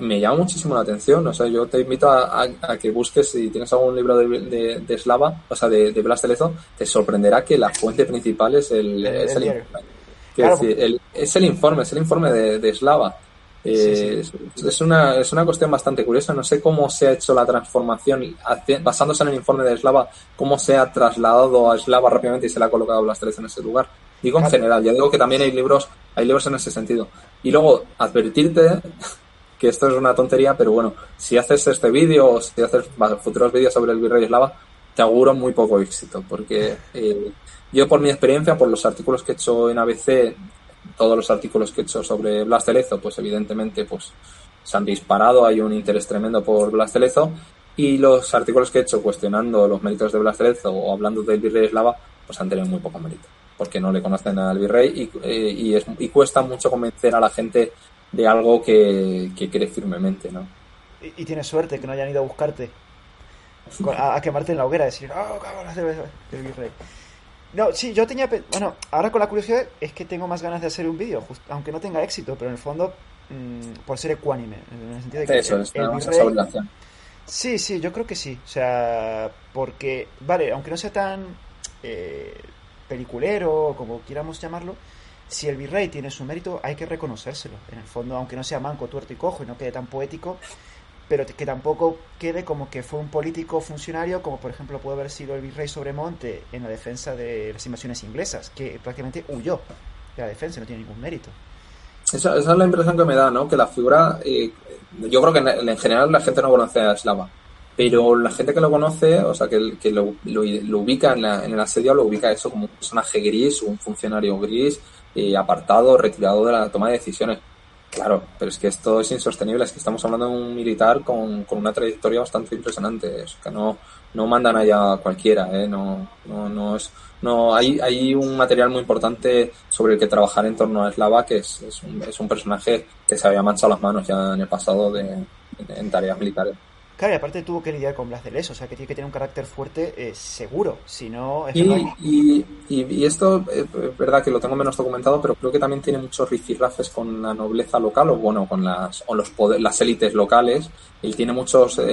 me, llama muchísimo la atención. O sea, yo te invito a, que busques, si tienes algún libro de, de, Slava, o sea, de, de Blas de Lezo, te sorprenderá que la fuente principal es el, es el, es el informe, es el informe de, Slava. Eh, es, una, es una cuestión bastante curiosa. No sé cómo se ha hecho la transformación, basándose en el informe de Slava, cómo se ha trasladado a Slava rápidamente y se le ha colocado Blas de Lezo en ese lugar. Digo en general, ya digo que también hay libros, hay libros en ese sentido. Y luego, advertirte que esto es una tontería, pero bueno, si haces este vídeo o si haces futuros vídeos sobre el virrey eslava, te auguro muy poco éxito, porque eh, yo por mi experiencia, por los artículos que he hecho en ABC, todos los artículos que he hecho sobre Blas de Lezo, pues evidentemente pues se han disparado, hay un interés tremendo por Blas de Lezo, y los artículos que he hecho cuestionando los méritos de Blas de Lezo o hablando del virrey eslava, pues han tenido muy poco mérito, porque no le conocen al virrey y, eh, y, es, y cuesta mucho convencer a la gente de algo que, que cree firmemente, ¿no? Y, tienes suerte que no hayan ido a buscarte a, quemarte en la hoguera, decir, oh, cabrón, el virrey. No, sí, yo tenía. Bueno, ahora con la curiosidad es que tengo más ganas de hacer un vídeo, aunque no tenga éxito, pero en el fondo, mm, por ser ecuánime, en el sentido de que. Eso, el, virrey, Sí, sí, yo creo que sí. O sea, porque, vale, aunque no sea tan eh, peliculero, como quieramos llamarlo, si el virrey tiene su mérito, hay que reconocérselo. En el fondo, aunque no sea manco, tuerto y cojo y no quede tan poético, pero que tampoco quede como que fue un político funcionario, como por ejemplo puede haber sido el virrey Sobremonte en la defensa de las invasiones inglesas, que prácticamente huyó de la defensa, no tiene ningún mérito. Esa, es la impresión que me da, ¿no? Que la figura, eh, yo creo que en, general la gente no conoce a Slava, pero la gente que lo conoce, o sea, que, que lo, lo, ubica en, en, el asedio, lo ubica eso como un personaje gris, un funcionario gris, apartado, retirado de la toma de decisiones. Claro, pero es que esto es insostenible, es que estamos hablando de un militar con, con una trayectoria bastante impresionante, es que no, no mandan allá cualquiera, ¿eh? no, no, no es, no, hay, hay un material muy importante sobre el que trabajar en torno a Slava, que es, es, un, es un personaje que se había manchado las manos ya en el pasado de, en tareas militares. Claro, y aparte tuvo que lidiar con Blas de Leso, o sea que tiene que tener un carácter fuerte eh, seguro, si no... y, y, esto es verdad que lo tengo menos documentado, pero creo que también tiene muchos rifirrafes con la nobleza local o bueno, con las, o los las élites locales. y tiene muchos eh,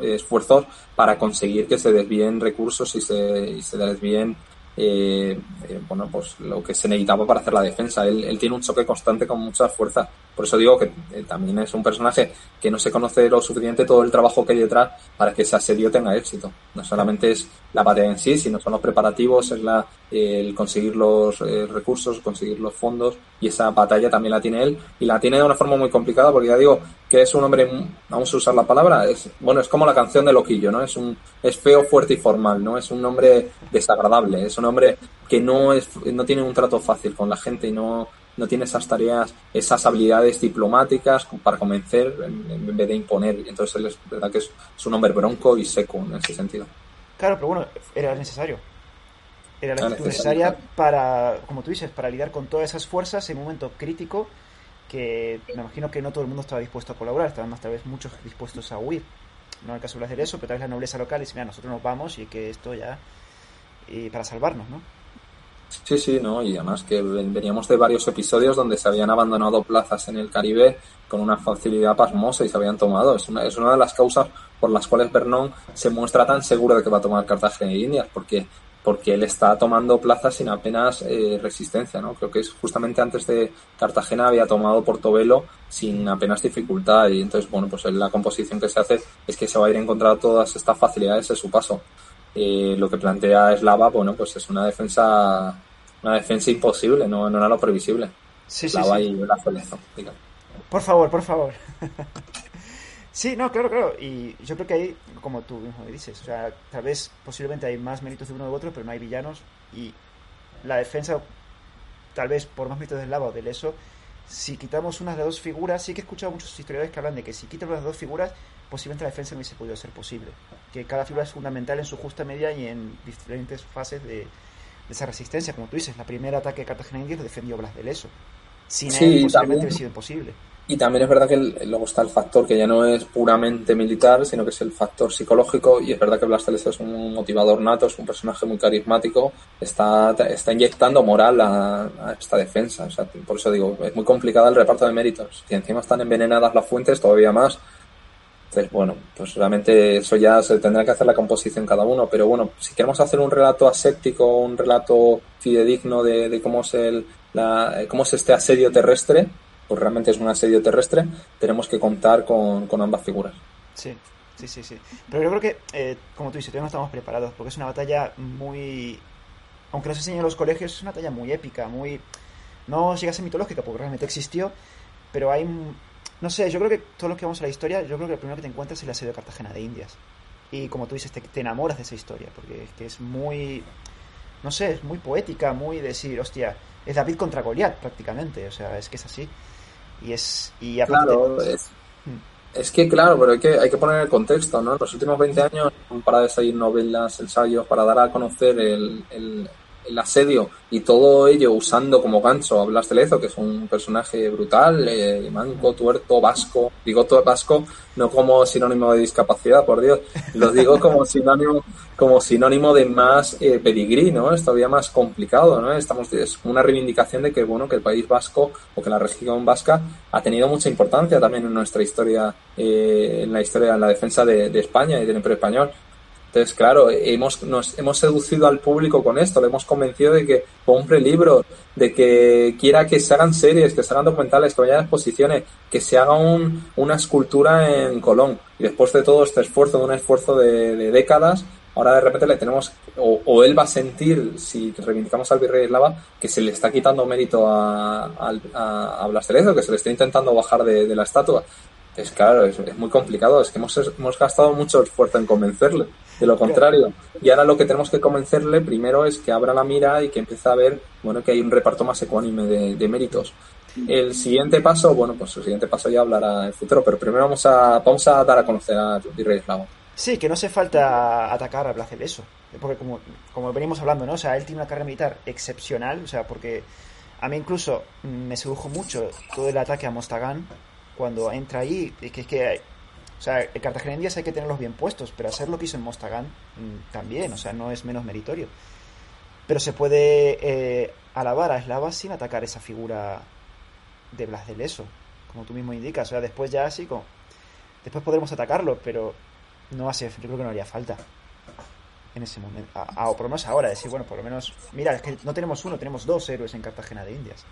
eh, esfuerzos para conseguir que se desvíen recursos y se, y se desvíen eh, eh, bueno, pues lo que se necesitaba para hacer la defensa. Él, tiene un choque constante con mucha fuerza. Por eso digo que eh, también es un personaje que no se conoce lo suficiente todo el trabajo que hay detrás para que ese asedio tenga éxito. No solamente es la batalla en sí, sino son los preparativos, es la, el conseguir los recursos, conseguir los fondos y esa batalla también la tiene él y la tiene de una forma muy complicada porque ya digo que es un hombre, vamos a usar la palabra, es bueno, es como la canción de Loquillo, ¿no? Es un es feo, fuerte y formal, ¿no? Es un hombre desagradable, es un hombre que no es no tiene un trato fácil con la gente y no no tiene esas tareas, esas habilidades diplomáticas para convencer en, vez de imponer. Entonces él es verdad que es, es un hombre bronco y seco en ese sentido. Claro, pero bueno, era necesario era la actitud necesaria para, como tú dices, para lidiar con todas esas fuerzas en un momento crítico que me imagino que no todo el mundo estaba dispuesto a colaborar, estaban más tal vez muchos dispuestos a huir. No hay caso de hacer eso, pero tal vez la nobleza local dice, mira, nosotros nos vamos y que esto ya, y para salvarnos, ¿no? Sí, sí, no, y además que veníamos de varios episodios donde se habían abandonado plazas en el Caribe con una facilidad pasmosa y se habían tomado. Es una, es una de las causas por las cuales Vernon se muestra tan seguro de que va a tomar Cartagena y Indias, porque porque él está tomando plazas sin apenas eh, resistencia, ¿no? Creo que es justamente antes de Cartagena había tomado Portobelo sin apenas dificultad y entonces, bueno, pues la composición que se hace es que se va a ir a encontrar todas estas facilidades en su paso. Eh, lo que plantea Eslava, bueno, pues es una defensa una defensa imposible, no, no era lo previsible. Sí, sí, sí. y la Por favor, por favor. Sí, no, claro, claro. Y yo creo que ahí, como tú mismo dices, o sea, tal vez posiblemente hay más méritos de uno u otro, pero no hay villanos. Y la defensa, tal vez por más méritos del lado o del eso, si quitamos unas de dos figuras, sí que he escuchado muchos historiadores que hablan de que si quitamos las dos figuras, posiblemente la defensa no hubiese podido ser posible. Que cada figura es fundamental en su justa medida y en diferentes fases de, esa resistencia. Como tú dices, la primera ataque de Cartagena India defendió Blas de Leso. Sin él, posiblemente hubiese sido imposible. Y también es verdad que luego está el factor que ya no es puramente militar, sino que es el factor psicológico. Y es verdad que Blas es un motivador nato, es un personaje muy carismático, está, está inyectando moral a, esta defensa. O sea, por eso digo, es muy complicado el reparto de méritos. Si encima están envenenadas las fuentes, todavía más. Entonces, bueno, pues realmente eso ya se tendrá que hacer la composición cada uno. Pero bueno, si queremos hacer un relato aséptico, un relato fidedigno de, cómo es el, la, cómo es este asedio terrestre, pues realmente es un asedio terrestre, tenemos que contar con, ambas figuras. Sí, sí, sí, sí. Pero yo creo que, eh, como tú dices, todavía no estamos preparados, porque es una batalla muy... Aunque nos enseñen los colegios, es una batalla muy épica, muy... No llega a ser mitológica, porque realmente existió, pero hay... No sé, yo creo que todos los que vamos a la historia, yo creo que lo primero que te encuentras es el asedio de Cartagena de Indias. Y como tú dices, te, te enamoras de esa historia, porque es que es muy... No sé, es muy poética, muy decir, hostia, es David contra Goliat prácticamente, o sea, es que es así. Y es. Y claro, es, hmm. es, que, claro, pero hay que, hay que poner el contexto, ¿no? En los últimos 20 años para de salir novelas, ensayos, para dar a conocer el, el, el asedio y todo ello usando como gancho a Blas de Lezo, que es un personaje brutal, eh, manco, tuerto, vasco, digo vasco, no como sinónimo de discapacidad, por Dios, lo digo como sinónimo como sinónimo de más eh, pedigrí, ¿no? Es todavía más complicado, ¿no? Estamos, es una reivindicación de que, bueno, que el país vasco o que la región vasca ha tenido mucha importancia también en nuestra historia, eh, en la historia, en la defensa de, de España y del Imperio Español. Entonces, claro, hemos, nos, hemos seducido al público con esto, le hemos convencido de que compre libros, de que quiera que se hagan series, que se hagan documentales, que vayan a exposiciones, que se haga un, una escultura en Colón. Y después de todo este esfuerzo, de un esfuerzo de, décadas, ahora de repente le tenemos, o, él va a sentir, si reivindicamos al virrey eslava, que se le está quitando mérito a, a, a Blas que se le está intentando bajar de la estatua. Es claro, es, muy complicado, es que hemos, hemos gastado mucho esfuerzo en convencerle de lo contrario. Y ahora lo que tenemos que convencerle primero es que abra la mira y que empiece a ver, bueno, que hay un reparto más ecuánime de, méritos. El siguiente paso, bueno, pues el siguiente paso ya hablará en futuro, pero primero vamos a, vamos a dar a conocer a Virrey Eslavo. Sí, que no hace falta atacar a eso porque como, como venimos hablando, ¿no? O sea, él tiene una carrera militar excepcional, o sea, porque a mí incluso me sedujo mucho todo el ataque a Mostagán cuando entra ahí, que es que o sea, el Cartagena Indias hay que tenerlos bien puestos, pero hacer lo que hizo en Mostagán mm, también, o sea, no es menos meritorio. Pero se puede eh, alabar a Eslava sin atacar esa figura de Blas de Leso, como tú mismo indicas. O sea, después ya así como... Después podremos atacarlo, pero no hace... Yo creo que no haría falta en ese momento. o por lo menos ahora, decir, bueno, por lo menos... Mira, es que no tenemos uno, tenemos dos héroes en Cartagena de Indias.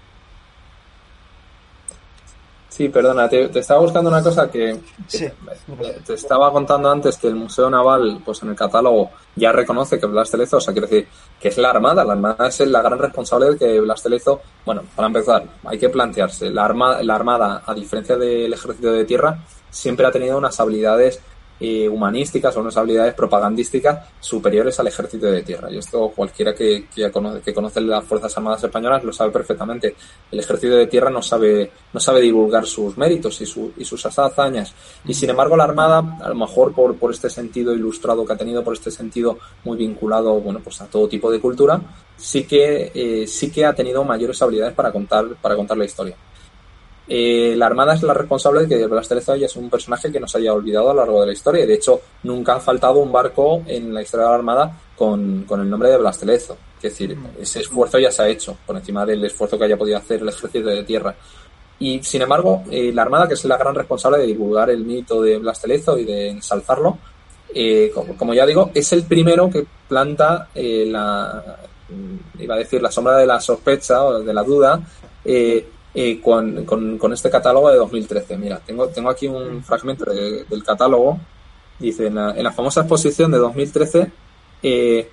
Sí, perdona, te, estaba buscando una cosa que, te, estaba contando antes que el Museo Naval, pues en el catálogo ya reconoce que Blas de Lezo, o sea, quiere decir que es la Armada, la Armada es la gran responsable de que Blas de Lezo, bueno, para empezar, hay que plantearse, la, arma, la Armada, a diferencia del Ejército de Tierra, siempre ha tenido unas habilidades eh, humanísticas o unas habilidades propagandísticas superiores al ejército de tierra. Y esto cualquiera que, que, conoce, que conoce las Fuerzas Armadas Españolas lo sabe perfectamente. El ejército de tierra no sabe, no sabe divulgar sus méritos y, su, y sus hazañas. Y sin embargo la Armada, a lo mejor por, por este sentido ilustrado que ha tenido, por este sentido muy vinculado bueno, pues a todo tipo de cultura, sí que, eh, sí que ha tenido mayores habilidades para contar, para contar la historia. Eh, la Armada es la responsable de que Blas de Lezo es un personaje que no se haya olvidado a lo largo de la historia. De hecho, nunca ha faltado un barco en la historia de la Armada con, el nombre de Blas de Lezo. Es decir, mm. ese esfuerzo ya se ha hecho, por encima del esfuerzo que haya podido hacer el ejército de tierra. Y sin embargo, eh, la Armada, que es la gran responsable de divulgar el mito de Blas de Lezo y de ensalzarlo, eh, como, ya digo, es el primero que planta la, iba a decir, la sombra de la sospecha o de la duda eh, con, con, este catálogo de 2013. Mira, tengo, tengo aquí un fragmento del catálogo. Dice, en la, en la, famosa exposición de 2013, eh,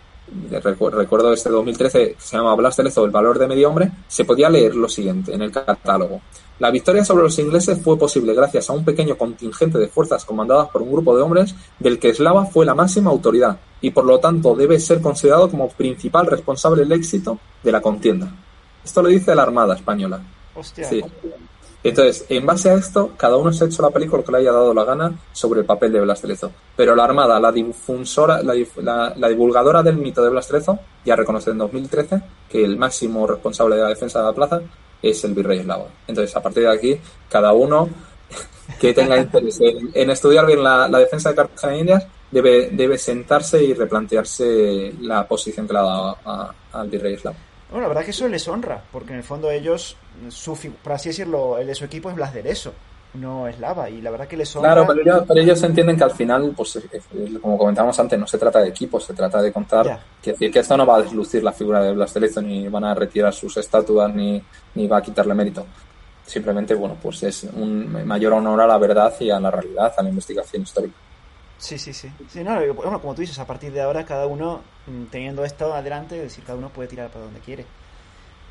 recuerdo este 2013 que se llama Blas de Lezo, el valor de medio hombre, se podía leer lo siguiente en el catálogo. La victoria sobre los ingleses fue posible gracias a un pequeño contingente de fuerzas comandadas por un grupo de hombres del que Eslava fue la máxima autoridad y por lo tanto debe ser considerado como principal responsable del éxito de la contienda. Esto lo dice la Armada Española. Entonces, en base a esto, cada uno se ha hecho la película que le haya dado la gana sobre el papel de Blas de Lezo. Pero la Armada, la difusora, la, divulgadora del mito de Blas de Lezo, ya reconoce en 2013 que el máximo responsable de la defensa de la plaza es el virrey eslavo. Entonces, a partir de aquí, cada uno que tenga interés en, estudiar bien la, defensa de Cartagena de Indias debe, debe sentarse y replantearse la posición que le ha dado al virrey eslavo. Bueno, la verdad que eso les honra, porque en el fondo ellos, su, por así decirlo, el de su equipo es Blas de eso, no es Lava, y la verdad que les honra. Claro, pero ellos, pero ellos entienden que al final, pues como comentábamos antes, no se trata de equipo, se trata de contar, que decir que esto no va a deslucir la figura de Blas de ni van a retirar sus estatuas, ni, ni va a quitarle mérito. Simplemente, bueno, pues es un mayor honor a la verdad y a la realidad, a la investigación histórica. Sí, sí, sí. sí no, bueno, como tú dices, a partir de ahora cada uno mm, teniendo esto adelante, es decir, cada uno puede tirar para donde quiere.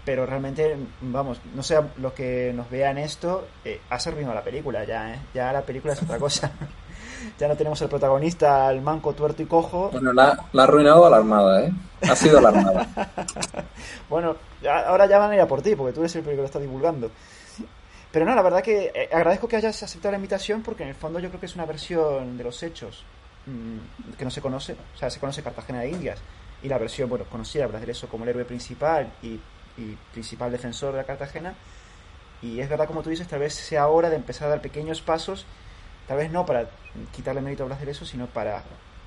Pero realmente, vamos, no sé, los que nos vean esto, eh, ha servido la película ya, ¿eh? Ya la película es otra cosa. ya no tenemos el protagonista, al manco, tuerto y cojo. Bueno, la, la ha arruinado a la Armada, ¿eh? Ha sido la Armada. bueno, ahora ya van a ir a por ti, porque tú eres el que lo está divulgando. Pero no, la verdad que eh, agradezco que hayas aceptado la invitación porque en el fondo yo creo que es una versión de los hechos mm, que no se conoce. O sea, se conoce Cartagena de Indias y la versión, bueno, conocida Blas de eso como el héroe principal y, principal defensor de la Cartagena. Y es verdad, como tú dices, tal vez sea hora de empezar a dar pequeños pasos, tal vez no para quitarle mérito a Blas de eso, sino para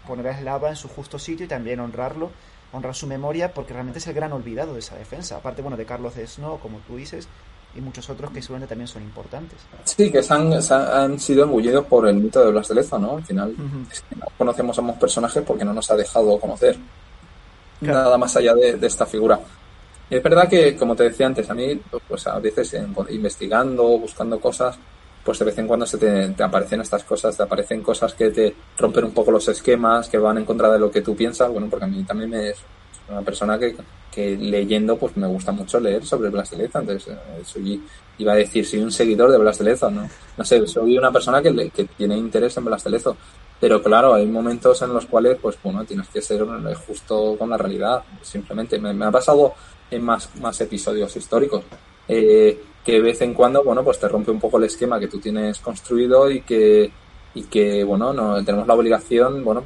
poner a Eslava en su justo sitio y también honrarlo, honrar su memoria, porque realmente es el gran olvidado de esa defensa. Aparte, bueno, de Carlos de Snow, como tú dices, y muchos otros que seguramente también son importantes. Sí, que se han, han sido embullidos por el mito de Blas de Lezo, ¿no? Al final no conocemos a ambos personajes porque no nos ha dejado conocer nada más allá de, esta figura. Y es verdad que, como te decía antes, a mí, pues a veces investigando, buscando cosas, pues de vez en cuando se te, te, aparecen estas cosas, te aparecen cosas que te rompen un poco los esquemas, que van en contra de lo que tú piensas, bueno, porque a mí también me es una persona que que leyendo pues me gusta mucho leer sobre Blas entonces eh, soy, iba a decir, soy un seguidor de Blas ¿no? No sé, soy una persona que, que tiene interés en Blas pero claro, hay momentos en los cuales, pues bueno, tienes que ser justo con la realidad, simplemente. Me, ha pasado en más, más episodios históricos, eh, que de vez en cuando, bueno, pues te rompe un poco el esquema que tú tienes construido y que, y que bueno, no tenemos la obligación, bueno,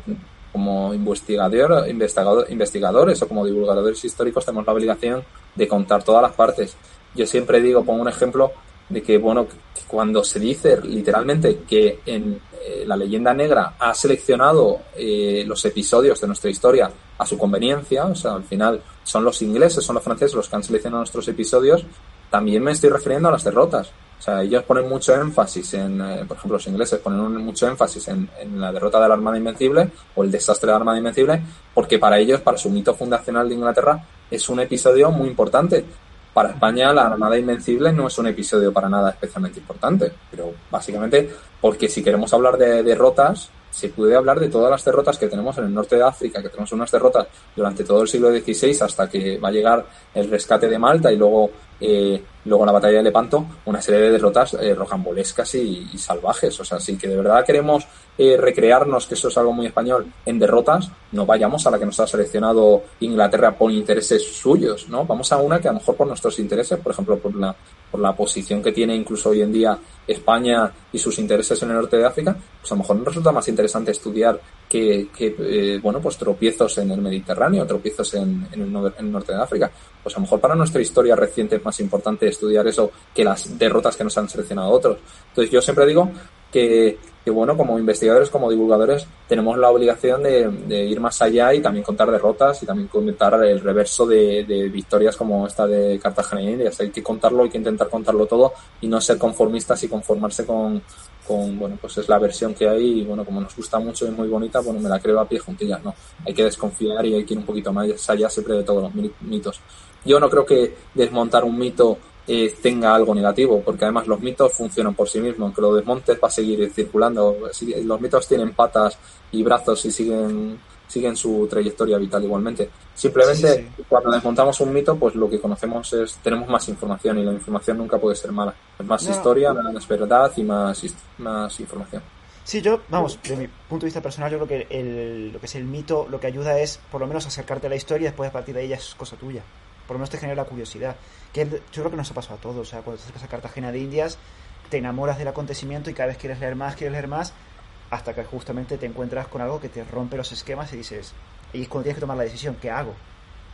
como investigador, investigador, investigadores o como divulgadores históricos tenemos la obligación de contar todas las partes. Yo siempre digo, pongo un ejemplo de que, bueno, cuando se dice literalmente que en eh, la leyenda negra ha seleccionado eh, los episodios de nuestra historia a su conveniencia, o sea, al final son los ingleses, son los franceses los que han seleccionado nuestros episodios, también me estoy refiriendo a las derrotas. O sea, ellos ponen mucho énfasis en, eh, por ejemplo, los ingleses ponen mucho énfasis en, la derrota de la Armada Invencible o el desastre de la Armada Invencible, porque para ellos, para su mito fundacional de Inglaterra, es un episodio muy importante. para España la Armada Invencible no es un episodio para nada especialmente importante, pero básicamente porque si queremos hablar de derrotas, se puede hablar de todas las derrotas que tenemos en el norte de África, que tenemos unas derrotas durante todo el siglo XVI hasta que va a llegar el rescate de Malta y luego, eh, luego la batalla de Lepanto, una serie de derrotas eh, rocambolescas y, salvajes. O sea, si que de verdad queremos eh, recrearnos, que eso es algo muy español, en derrotas, no vayamos a la que nos ha seleccionado Inglaterra por intereses suyos, ¿no? Vamos a una que a lo mejor por nuestros intereses, por ejemplo, por la, por la posición que tiene incluso hoy en día España y sus intereses en el norte de África, pues a lo mejor nos resulta más interesante estudiar que, eh, bueno, pues tropiezos en el Mediterráneo, tropiezos en, el, norte de África. Pues a lo mejor para nuestra historia reciente es más importante estudiar eso que las derrotas que nos han seleccionado otros. Entonces yo siempre digo que, bueno, como investigadores, como divulgadores, tenemos la obligación de, ir más allá y también contar derrotas y también contar el reverso de, victorias como esta de Cartagena y Indias. Hay que contarlo, hay que intentar contarlo todo y no ser conformistas y conformarse con, con, bueno, pues es la versión que hay bueno, como nos gusta mucho y es muy bonita, bueno, me la creo a pie juntillas, no. Hay que desconfiar y hay que ir un poquito más allá siempre de todos los mitos. Yo no creo que desmontar un mito eh, tenga algo negativo, porque además los mitos funcionan por sí mismos, aunque lo desmontes va a seguir circulando. Los mitos tienen patas y brazos y siguen siguen su trayectoria vital igualmente. Simplemente cuando desmontamos un mito, pues lo que conocemos es tenemos más información y la información nunca puede ser mala. Es más historia, más verdad y más, más información. Sí, yo, vamos, de mi punto de vista personal, yo creo que el, lo que es el mito, lo que ayuda es por lo menos acercarte a la historia y después a partir de ella es cosa tuya. Por lo menos te genera curiosidad. Que yo creo que nos ha pasado a todos. O sea, cuando te acercas a Cartagena de Indias, te enamoras del acontecimiento y cada vez quieres leer más, quieres leer más, hasta que justamente te encuentras con algo que te rompe los esquemas y dices, y es cuando tienes que tomar la decisión, ¿qué hago?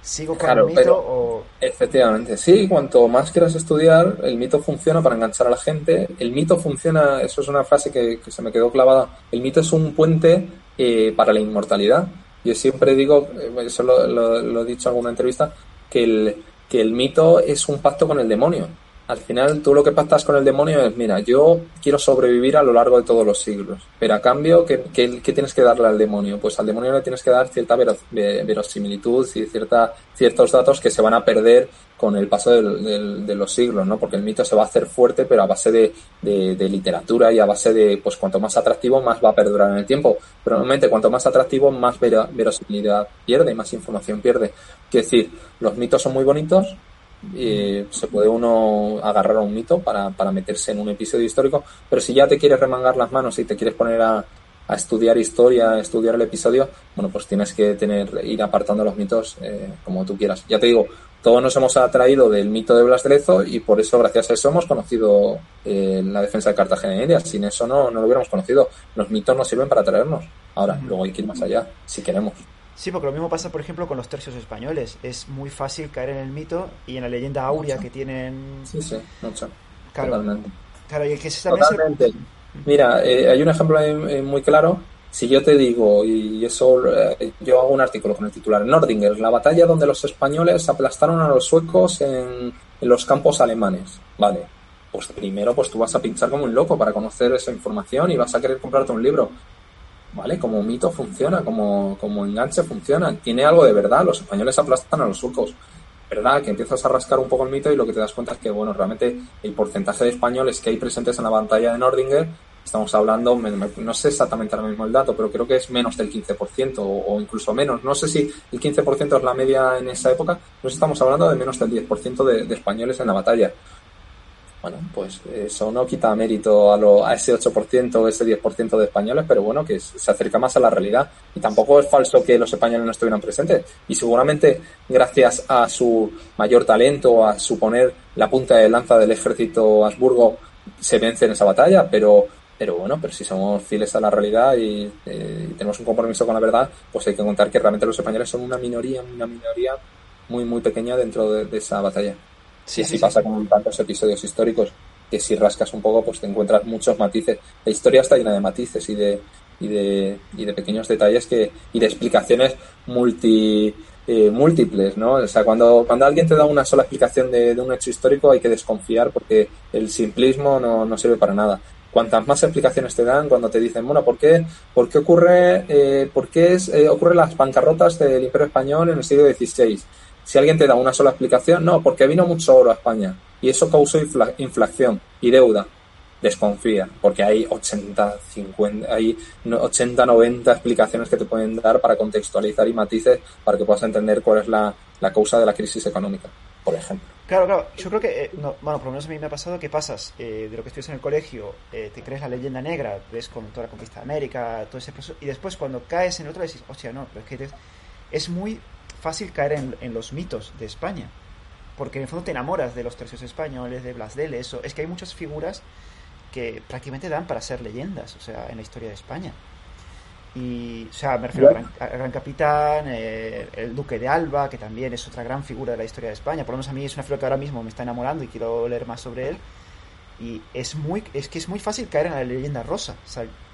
¿Sigo con el mito o...? Efectivamente, sí, cuanto más quieras estudiar, el mito funciona para enganchar a la gente. El mito funciona, eso es una frase que, se me quedó clavada, el mito es un puente eh, para la inmortalidad. Yo siempre digo, eh, eso lo, lo, he dicho en alguna entrevista, que el, que el mito es un pacto con el demonio. Al final tú lo que pactas con el demonio es, mira, yo quiero sobrevivir a lo largo de todos los siglos, pero a cambio, ¿qué, tienes que darle al demonio? Pues al demonio le tienes que dar cierta verosimilitud y cierta, ciertos datos que se van a perder con el paso de los siglos, ¿no? Porque el mito se va a hacer fuerte, pero a base de, literatura y a base de, pues cuanto más atractivo, más va a perdurar en el tiempo. Pero normalmente cuanto más atractivo, más verosimilidad pierde, más información pierde. Quiere decir, los mitos son muy bonitos, y se puede uno agarrar a un mito para, para meterse en un episodio histórico, pero si ya te quieres remangar las manos y te quieres poner a, a estudiar historia, a estudiar el episodio, bueno, pues tienes que tener, ir apartando los mitos eh, como tú quieras. Ya te digo, todos nos hemos atraído del mito de Blas de Lezo y por eso, gracias a eso, hemos conocido eh, la defensa de Cartagena y India. Sin eso no, no lo hubiéramos conocido. Los mitos nos sirven para atraernos. Ahora, luego hay que ir más allá, si queremos. Sí, porque lo mismo pasa, por ejemplo, con los tercios españoles. Es muy fácil caer en el mito y en la leyenda áurea que tienen. Sí, sí, mucho. Claro, Totalmente. Claro, y que Totalmente. Mira, eh, hay un ejemplo muy claro. Si yo te digo, y eso eh, yo hago un artículo con el titular Nordinger, la batalla donde los españoles aplastaron a los suecos en, en los campos alemanes. Vale, pues primero pues tú vas a pinchar como un loco para conocer esa información y vas a querer comprarte un libro. ¿Vale? Como mito funciona, como, como enganche funciona, tiene algo de verdad, los españoles aplastan a los suecos, ¿verdad? Que empiezas a rascar un poco el mito y lo que te das cuenta es que, bueno, realmente el porcentaje de españoles que hay presentes en la pantalla de Nordinger, estamos hablando, no sé exactamente ahora mismo el dato, pero creo que es menos del 15% o, incluso menos. No sé si el 15% es la media en esa época, nos estamos hablando de menos del 10% de, de españoles en la batalla bueno, pues eso no quita mérito a, lo, a ese 8% o ese 10% de españoles, pero bueno, que se acerca más a la realidad. Y tampoco es falso que los españoles no estuvieran presentes. Y seguramente, gracias a su mayor talento, a suponer la punta de lanza del ejército Habsburgo, se vence en esa batalla, pero pero bueno, pero si somos fieles a la realidad y, eh, tenemos un compromiso con la verdad, pues hay que contar que realmente los españoles son una minoría, una minoría muy, muy pequeña dentro de esa batalla. Sí, así pasa con tantos episodios históricos que si rascas un poco pues te encuentras muchos matices. La historia está llena de matices y de, y de, y de pequeños detalles que, y de explicaciones multi, eh, múltiples, ¿no? O sea, cuando, cuando alguien te da una sola explicación de, de, un hecho histórico hay que desconfiar porque el simplismo no, no sirve para nada. Cuantas más explicaciones te dan cuando te dicen, bueno, ¿por qué, por qué ocurre, eh, por qué es, eh, ocurren las bancarrotas del Imperio Español en el siglo XVI? Si alguien te da una sola explicación, no, porque vino mucho oro a España y eso causó inflación y deuda desconfía, porque hay 80, 50, hay 80, 90 explicaciones que te pueden dar para contextualizar y matices para que puedas entender cuál es la, causa de la crisis económica, por ejemplo. Claro, claro, yo creo que, eh, bueno, por lo menos a mí me ha pasado que pasas eh, de lo que estudias en el colegio, eh, te crees la leyenda negra, ves con toda la conquista de América, todo ese proceso, y después cuando caes en otro decís, hostia, no, pero es que es muy fácil caer en, en los mitos de España porque en el fondo te enamoras de los tercios españoles, de Blas de eso. Es que hay muchas figuras que prácticamente dan para ser leyendas, o sea, en la historia de España. Y, o sea, me refiero al gran, Capitán, eh, el Duque de Alba, que también es otra gran figura de la historia de España. Por lo menos a mí es una figura que ahora mismo me está enamorando y quiero leer más sobre él. Y es muy es que es muy fácil caer en la leyenda rosa,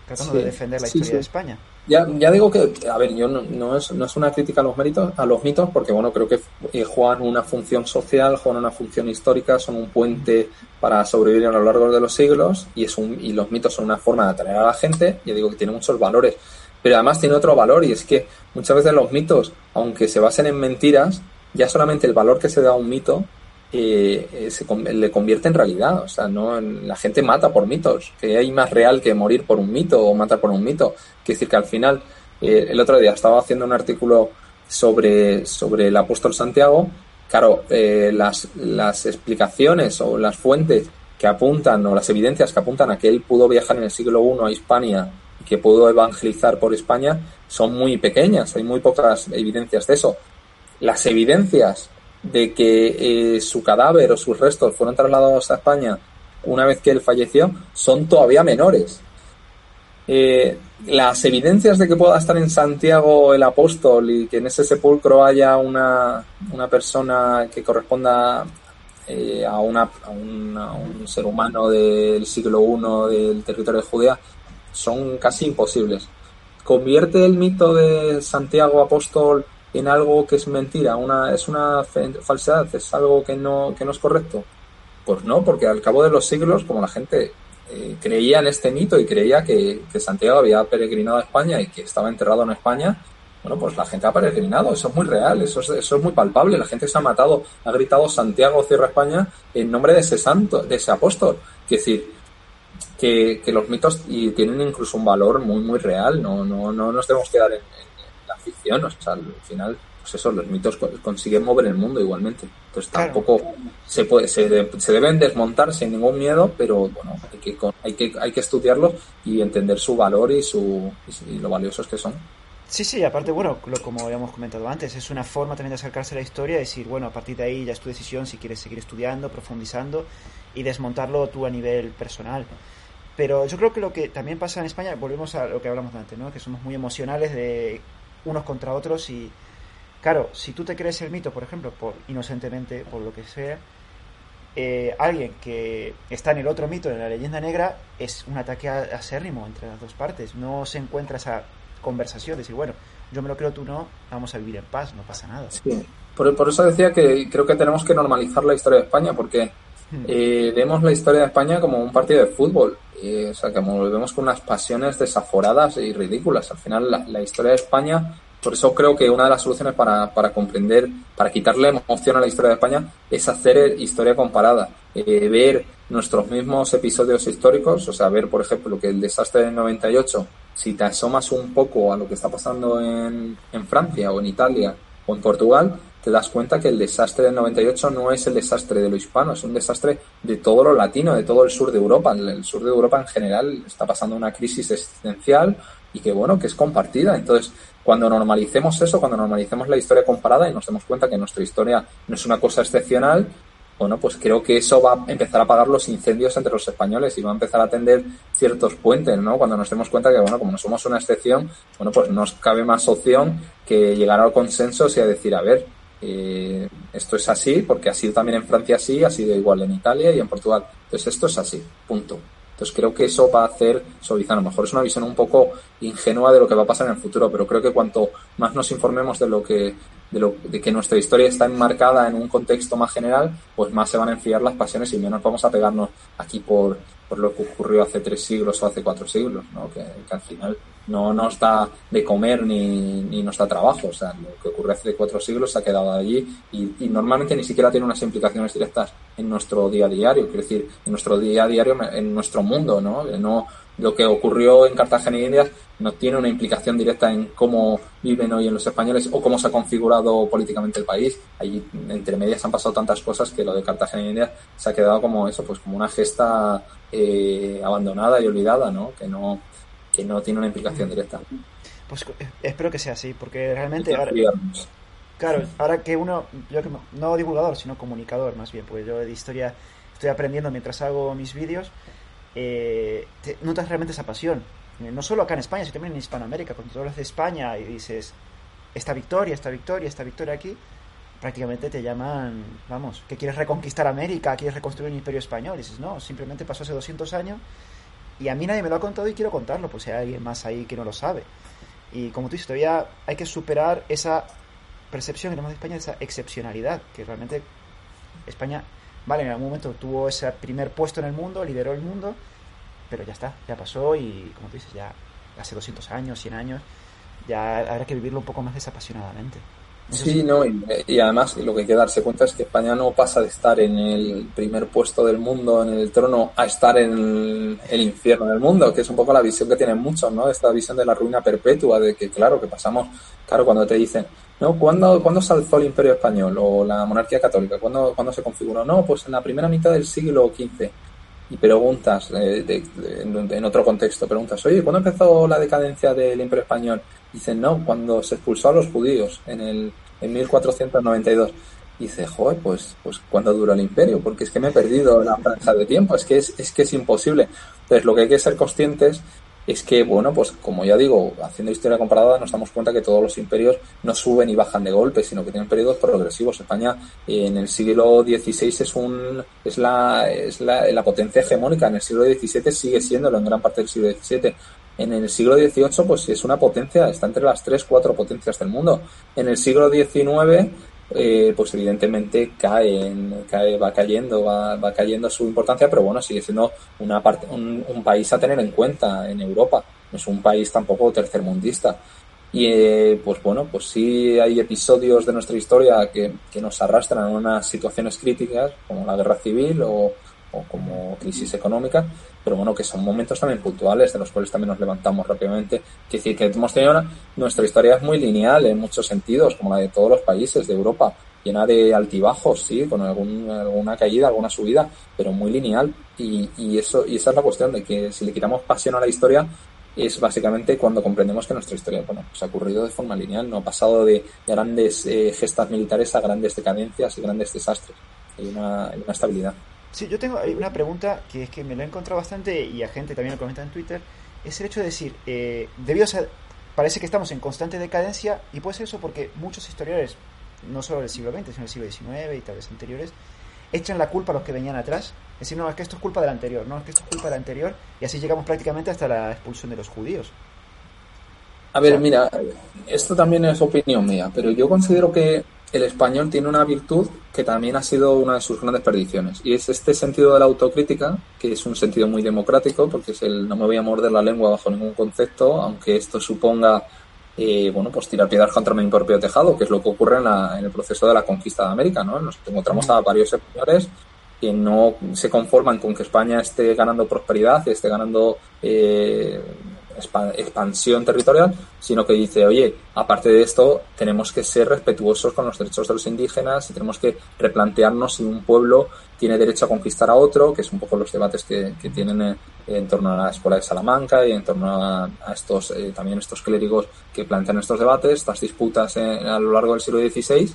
tratando de defender la historia de España. Ya, ya digo que, a ver, yo no, no, es, no es una crítica a los méritos, a los mitos, porque bueno, creo que eh, juegan una función social, juegan una función histórica, son un puente para sobrevivir a lo largo de los siglos y es un, y los mitos son una forma de atraer a la gente. Ya digo que tiene muchos valores, pero además tiene otro valor y es que muchas veces los mitos, aunque se basen en mentiras, ya solamente el valor que se da a un mito eh, se, le convierte en realidad. O sea, no la gente mata por mitos, que hay más real que morir por un mito o matar por un mito. Quiere decir que al final, eh, el otro día estaba haciendo un artículo sobre, sobre el apóstol Santiago. Claro, eh, las, las explicaciones o las fuentes que apuntan o las evidencias que apuntan a que él pudo viajar en el siglo I a Hispania y que pudo evangelizar por España son muy pequeñas, hay muy pocas evidencias de eso. Las evidencias de que eh, su cadáver o sus restos fueron trasladados a España una vez que él falleció son todavía menores. Eh, las evidencias de que pueda estar en Santiago el apóstol y que en ese sepulcro haya una, una persona que corresponda eh, a, una, a, un ser humano del siglo I del territorio de Judea son casi imposibles. ¿Convierte el mito de Santiago apóstol en algo que es mentira, una, es una falsedad, es algo que no, que no es correcto? Pues no, porque al cabo de los siglos, como la gente eh, creía en este mito y creía que, Santiago había peregrinado a España y que estaba enterrado en España, bueno, pues la gente ha peregrinado, eso es muy real, eso es, eso es muy palpable, la gente se ha matado, ha gritado Santiago cierra España en nombre de ese santo, de ese apóstol. Es decir, que, que los mitos y tienen incluso un valor muy, muy real, no, no, no nos tenemos que dar en la ficción, o sea, al final, pues eso, los mitos consiguen mover el mundo igualmente. Entonces tampoco se puede, se, se, deben desmontar sin ningún miedo, pero bueno, hay que, hay que, hay que estudiarlos y entender su valor y su y lo valiosos que son. Sí, sí, aparte, bueno, como habíamos comentado antes, es una forma también de acercarse a la historia, decir, bueno, a partir de ahí ya es tu decisión si quieres seguir estudiando, profundizando y desmontarlo tú a nivel personal. Pero yo creo que lo que también pasa en España, volvemos a lo que hablamos antes, ¿no? Que somos muy emocionales de unos contra otros y claro, si tú te crees el mito, por ejemplo, por inocentemente, por lo que sea, eh, alguien que está en el otro mito, en la leyenda negra, es un ataque acérrimo entre las dos partes. No se encuentra esa conversación, de decir, bueno, yo me lo creo, tú no, vamos a vivir en paz, no pasa nada. Sí. Por, por eso decía que creo que tenemos que normalizar la historia de España, porque hmm. eh, vemos la historia de España como un partido de fútbol. o sea, que volvemos con unas pasiones desaforadas y ridículas. Al final, la, historia de España por eso creo que una de las soluciones para, para comprender, para quitarle emoción a la historia de España, es hacer historia comparada, eh, ver nuestros mismos episodios históricos, o sea, ver, por ejemplo, que el desastre del 98, si te asomas un poco a lo que está pasando en Francia o en Italia o en Portugal, te das cuenta que el desastre del 98 no es el desastre de lo hispano, es un desastre de todo lo latino, de todo el sur de Europa. El sur de Europa en general está pasando una crisis existencial y que, bueno, que es compartida. Entonces, cuando normalicemos eso, cuando normalicemos la historia comparada y nos demos cuenta que nuestra historia no es una cosa excepcional, bueno, pues creo que eso va a empezar a apagar los incendios entre los españoles y va a empezar a tender ciertos puentes, ¿no? Cuando nos demos cuenta que, bueno, como no somos una excepción, bueno, pues nos cabe más opción que llegar al consenso y a decir, a ver, eh, esto es así, porque ha sido también en Francia así, ha sido igual en Italia y en Portugal. Entonces esto es así, punto. Entonces creo que eso va a hacer suavizar. A lo mejor es una visión un poco ingenua de lo que va a pasar en el futuro, pero creo que cuanto más nos informemos de lo que de, lo, de que nuestra historia está enmarcada en un contexto más general, pues más se van a enfriar las pasiones y menos vamos a pegarnos aquí por, por lo que ocurrió hace tres siglos o hace cuatro siglos, ¿no? que, al final no nos da de comer ni, ni nos da trabajo. O sea, lo que ocurre hace cuatro siglos se ha quedado allí y, y normalmente ni siquiera tiene unas implicaciones directas en nuestro día a diario, quiero decir, en nuestro día a diario, en nuestro mundo, ¿no? no lo que ocurrió en Cartagena y Indias no tiene una implicación directa en cómo viven hoy en los españoles o cómo se ha configurado políticamente el país. Allí entre medias han pasado tantas cosas que lo de Cartagena y Indias se ha quedado como eso, pues como una gesta eh, abandonada y olvidada, ¿no? Que no que no tiene una implicación directa. Pues eh, espero que sea así, porque realmente ahora, claro, ahora que uno, yo que no divulgador, sino comunicador más bien, pues yo de historia estoy aprendiendo mientras hago mis vídeos eh, notas realmente esa pasión. Eh, no solo acá en España, sino también en Hispanoamérica. Cuando tú hablas de España y dices, esta victoria, esta victoria, esta victoria aquí, prácticamente te llaman, vamos, que quieres reconquistar América, quieres reconstruir un imperio español. Y dices, no, simplemente pasó hace 200 años y a mí nadie me lo ha contado y quiero contarlo, pues si hay alguien más ahí que no lo sabe. Y como tú dices, todavía hay que superar esa percepción que tenemos de España, esa excepcionalidad, que realmente España Vale, en algún momento tuvo ese primer puesto en el mundo, lideró el mundo, pero ya está, ya pasó y como tú dices, ya hace 200 años, 100 años, ya habrá que vivirlo un poco más desapasionadamente. Sí, no, y, además lo que hay que darse cuenta es que España no pasa de estar en el primer puesto del mundo, en el trono, a estar en el, infierno del mundo, que es un poco la visión que tienen muchos, ¿no? Esta visión de la ruina perpetua, de que claro, que pasamos, claro, cuando te dicen, ¿no? ¿Cuándo, ¿Cuándo, se alzó el Imperio Español o la monarquía católica? ¿Cuándo, ¿Cuándo, se configuró? No, pues en la primera mitad del siglo XV. Y preguntas, eh, en, otro contexto, preguntas, oye, ¿cuándo empezó la decadencia del Imperio Español? Dicen, no, cuando se expulsó a los judíos en, el, en 1492. Y dice, joder, pues, pues ¿cuándo duró el imperio? Porque es que me he perdido la franja de tiempo, es que es, es que es imposible. Entonces, lo que hay que ser conscientes es que, bueno, pues como ya digo, haciendo historia comparada nos damos cuenta que todos los imperios no suben y bajan de golpe, sino que tienen periodos progresivos. España en el siglo XVI es un es la, es la, la potencia hegemónica, en el siglo XVII sigue siéndolo en gran parte del siglo XVII. En el siglo XVIII, pues es una potencia, está entre las tres, cuatro potencias del mundo. En el siglo XIX eh, pues evidentemente cae, cae, va cayendo, va, va, cayendo su importancia, pero bueno, sigue siendo una parte, un, país a tener en cuenta en Europa. No es un país tampoco tercermundista. Y eh, pues bueno, pues sí hay episodios de nuestra historia que, que nos arrastran a unas situaciones críticas, como la guerra civil o, o como crisis económica, pero bueno, que son momentos también puntuales de los cuales también nos levantamos rápidamente. Quiere decir que hemos tenido una, nuestra historia es muy lineal en muchos sentidos, como la de todos los países de Europa, llena de altibajos, sí, con algún, alguna caída, alguna subida, pero muy lineal. Y, eso, y esa es la cuestión de que si le quitamos pasión a la historia, es básicamente cuando comprendemos que nuestra historia bueno, pues ha ocurrido de forma lineal, no ha pasado de grandes eh, gestas militares a grandes decadencias y grandes desastres. Hay una estabilidad. Sí, yo tengo una pregunta que es que me lo he encontrado bastante y a gente también lo comenta en Twitter. Es el hecho de decir, eh, debido a parece que estamos en constante decadencia y puede ser eso porque muchos historiadores, no solo del siglo XX, sino del siglo XIX y tal vez anteriores, echan la culpa a los que venían atrás. Es decir, no, es que esto es culpa del anterior, no, es que esto es culpa del anterior y así llegamos prácticamente hasta la expulsión de los judíos. A ver, mira, esto también es opinión mía, pero yo considero que el español tiene una virtud que también ha sido una de sus grandes perdiciones y es este sentido de la autocrítica que es un sentido muy democrático porque es el no me voy a morder la lengua bajo ningún concepto aunque esto suponga eh, bueno pues tirar piedras contra mi propio tejado que es lo que ocurre en, el proceso de la conquista de América no nos encontramos a varios españoles que no se conforman con que España esté ganando prosperidad esté ganando eh, expansión territorial, sino que dice, oye, aparte de esto, tenemos que ser respetuosos con los derechos de los indígenas y tenemos que replantearnos si un pueblo tiene derecho a conquistar a otro, que es un poco los debates que, tienen en, torno a la escuela de Salamanca y en torno a, estos, eh, también estos clérigos que plantean estos debates, estas disputas a lo largo del siglo XVI.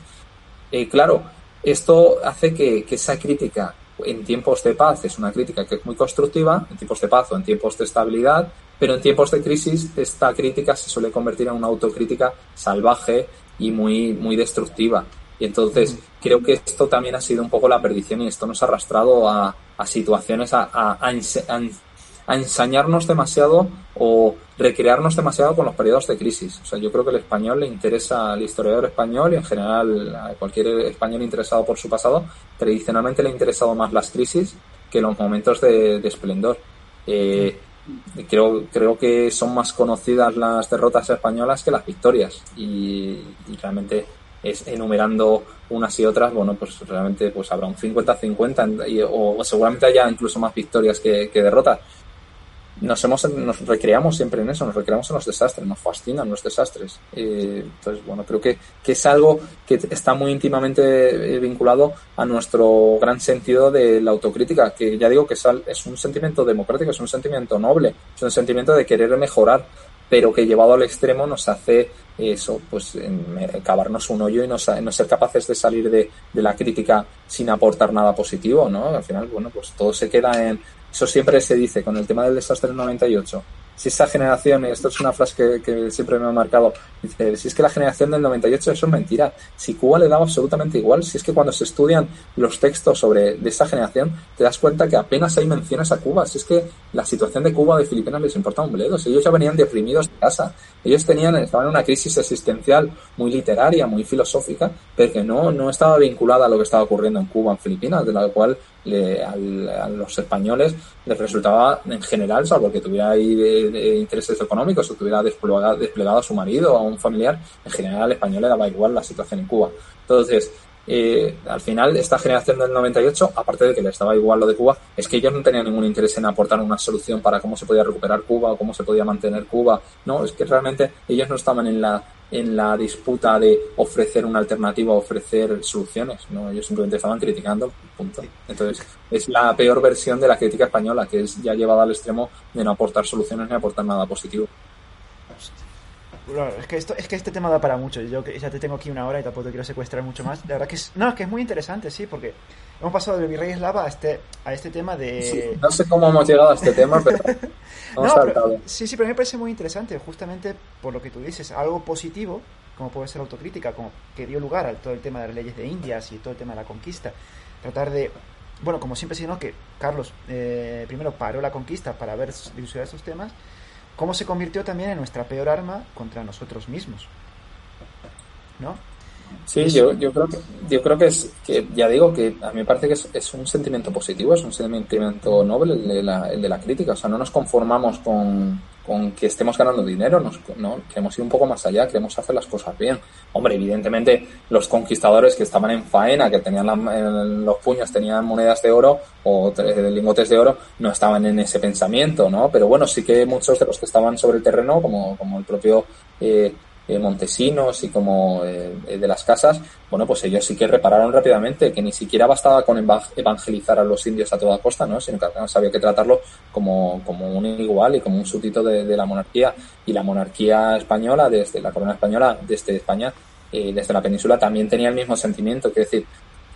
Eh, claro, esto hace que, que esa crítica en tiempos de paz es una crítica que es muy constructiva, en tiempos de paz o en tiempos de estabilidad, pero en tiempos de crisis esta crítica se suele convertir en una autocrítica salvaje y muy, muy destructiva. Y entonces creo que esto también ha sido un poco la perdición y esto nos ha arrastrado a, a situaciones, a, a, a, ensañarnos demasiado o recrearnos demasiado con los periodos de crisis. O sea, yo creo que el español le interesa al historiador español y en general a cualquier español interesado por su pasado, tradicionalmente le ha interesado más las crisis que los momentos de, esplendor. Eh, creo, creo que son más conocidas las derrotas españolas que las victorias y, realmente es enumerando unas y otras, bueno, pues realmente pues habrá un 50-50 o seguramente haya incluso más victorias que derrotas nos hemos nos recreamos siempre en eso, nos recreamos en los desastres, nos fascinan los desastres. entonces, bueno, creo que, que, es algo que está muy íntimamente eh, vinculado a nuestro gran sentido de la autocrítica, que ya digo que es, es un sentimiento democrático, es un sentimiento noble, es un sentimiento de querer mejorar, pero que llevado al extremo nos hace eso, pues cavarnos un hoyo y no, no ser capaces de salir de, de, la crítica sin aportar nada positivo, ¿no? Al final, bueno, pues todo se queda en, eso siempre se dice con el tema del desastre del 98. Si esa generación, esto es una frase que, siempre me ha marcado, dice, si es que la generación del 98 eso es mentira. Si Cuba le daba absolutamente igual, si es que cuando se estudian los textos sobre de esa generación, te das cuenta que apenas hay menciones a Cuba. Si es que la situación de Cuba o de Filipinas les importa un bledo. Si ellos ya venían deprimidos de casa. Ellos tenían, estaban en una crisis existencial muy literaria, muy filosófica, pero que no, no estaba vinculada a lo que estaba ocurriendo en Cuba, en Filipinas, de la cual a los españoles les resultaba en general, salvo que tuviera ahí de, intereses económicos o tuviera desplegado, desplegado, a su marido o a familiar, en general al español le daba igual la situación en Cuba. Entonces, eh, al final, esta generación del 98, aparte de que le estaba igual lo de Cuba, es que ellos no tenían ningún interés en aportar una solución para cómo se podía recuperar Cuba o cómo se podía mantener Cuba. No, es que realmente ellos no estaban en la en la disputa de ofrecer una alternativa, ofrecer soluciones, ¿no? Ellos simplemente estaban criticando, punto. Entonces, es la peor versión de la crítica española, que es ya llevada al extremo de no aportar soluciones ni aportar nada positivo. Es que esto, es que este tema da para mucho. Yo ya te tengo aquí una hora y tampoco te quiero secuestrar mucho más. La verdad que es, no, es que es muy interesante, sí, porque hemos pasado del virrey eslava a este, a este tema de. no sé cómo hemos llegado a este tema, pero. sí, sí, pero a mí me parece muy interesante, justamente por lo que tú dices, algo positivo, como puede ser autocrítica, como que dio lugar a todo el tema de las leyes de Indias y todo el tema de la conquista. Tratar de. Bueno, como siempre se que Carlos eh, primero paró la conquista para ver dilucidar esos temas, cómo se convirtió también en nuestra peor arma contra nosotros mismos. ¿No? Sí, yo, yo creo que yo creo que es que ya digo que a mí me parece que es, un sentimiento positivo, es un sentimiento noble el de, la, el de la crítica, o sea, no nos conformamos con, con que estemos ganando dinero, nos, no, queremos ir un poco más allá, queremos hacer las cosas bien. Hombre, evidentemente los conquistadores que estaban en faena, que tenían en los puños, tenían monedas de oro o lingotes de oro, no estaban en ese pensamiento, ¿no? Pero bueno, sí que muchos de los que estaban sobre el terreno, como, como el propio eh, eh, montesinos y como eh, de las casas, bueno, pues ellos sí que repararon rápidamente que ni siquiera bastaba con evangelizar a los indios a toda costa, ¿no? Sino que había que tratarlo como, como un igual y como un súbdito de, la monarquía. Y la monarquía española, desde la corona española, desde España, eh, desde la península, también tenía el mismo sentimiento, que decir,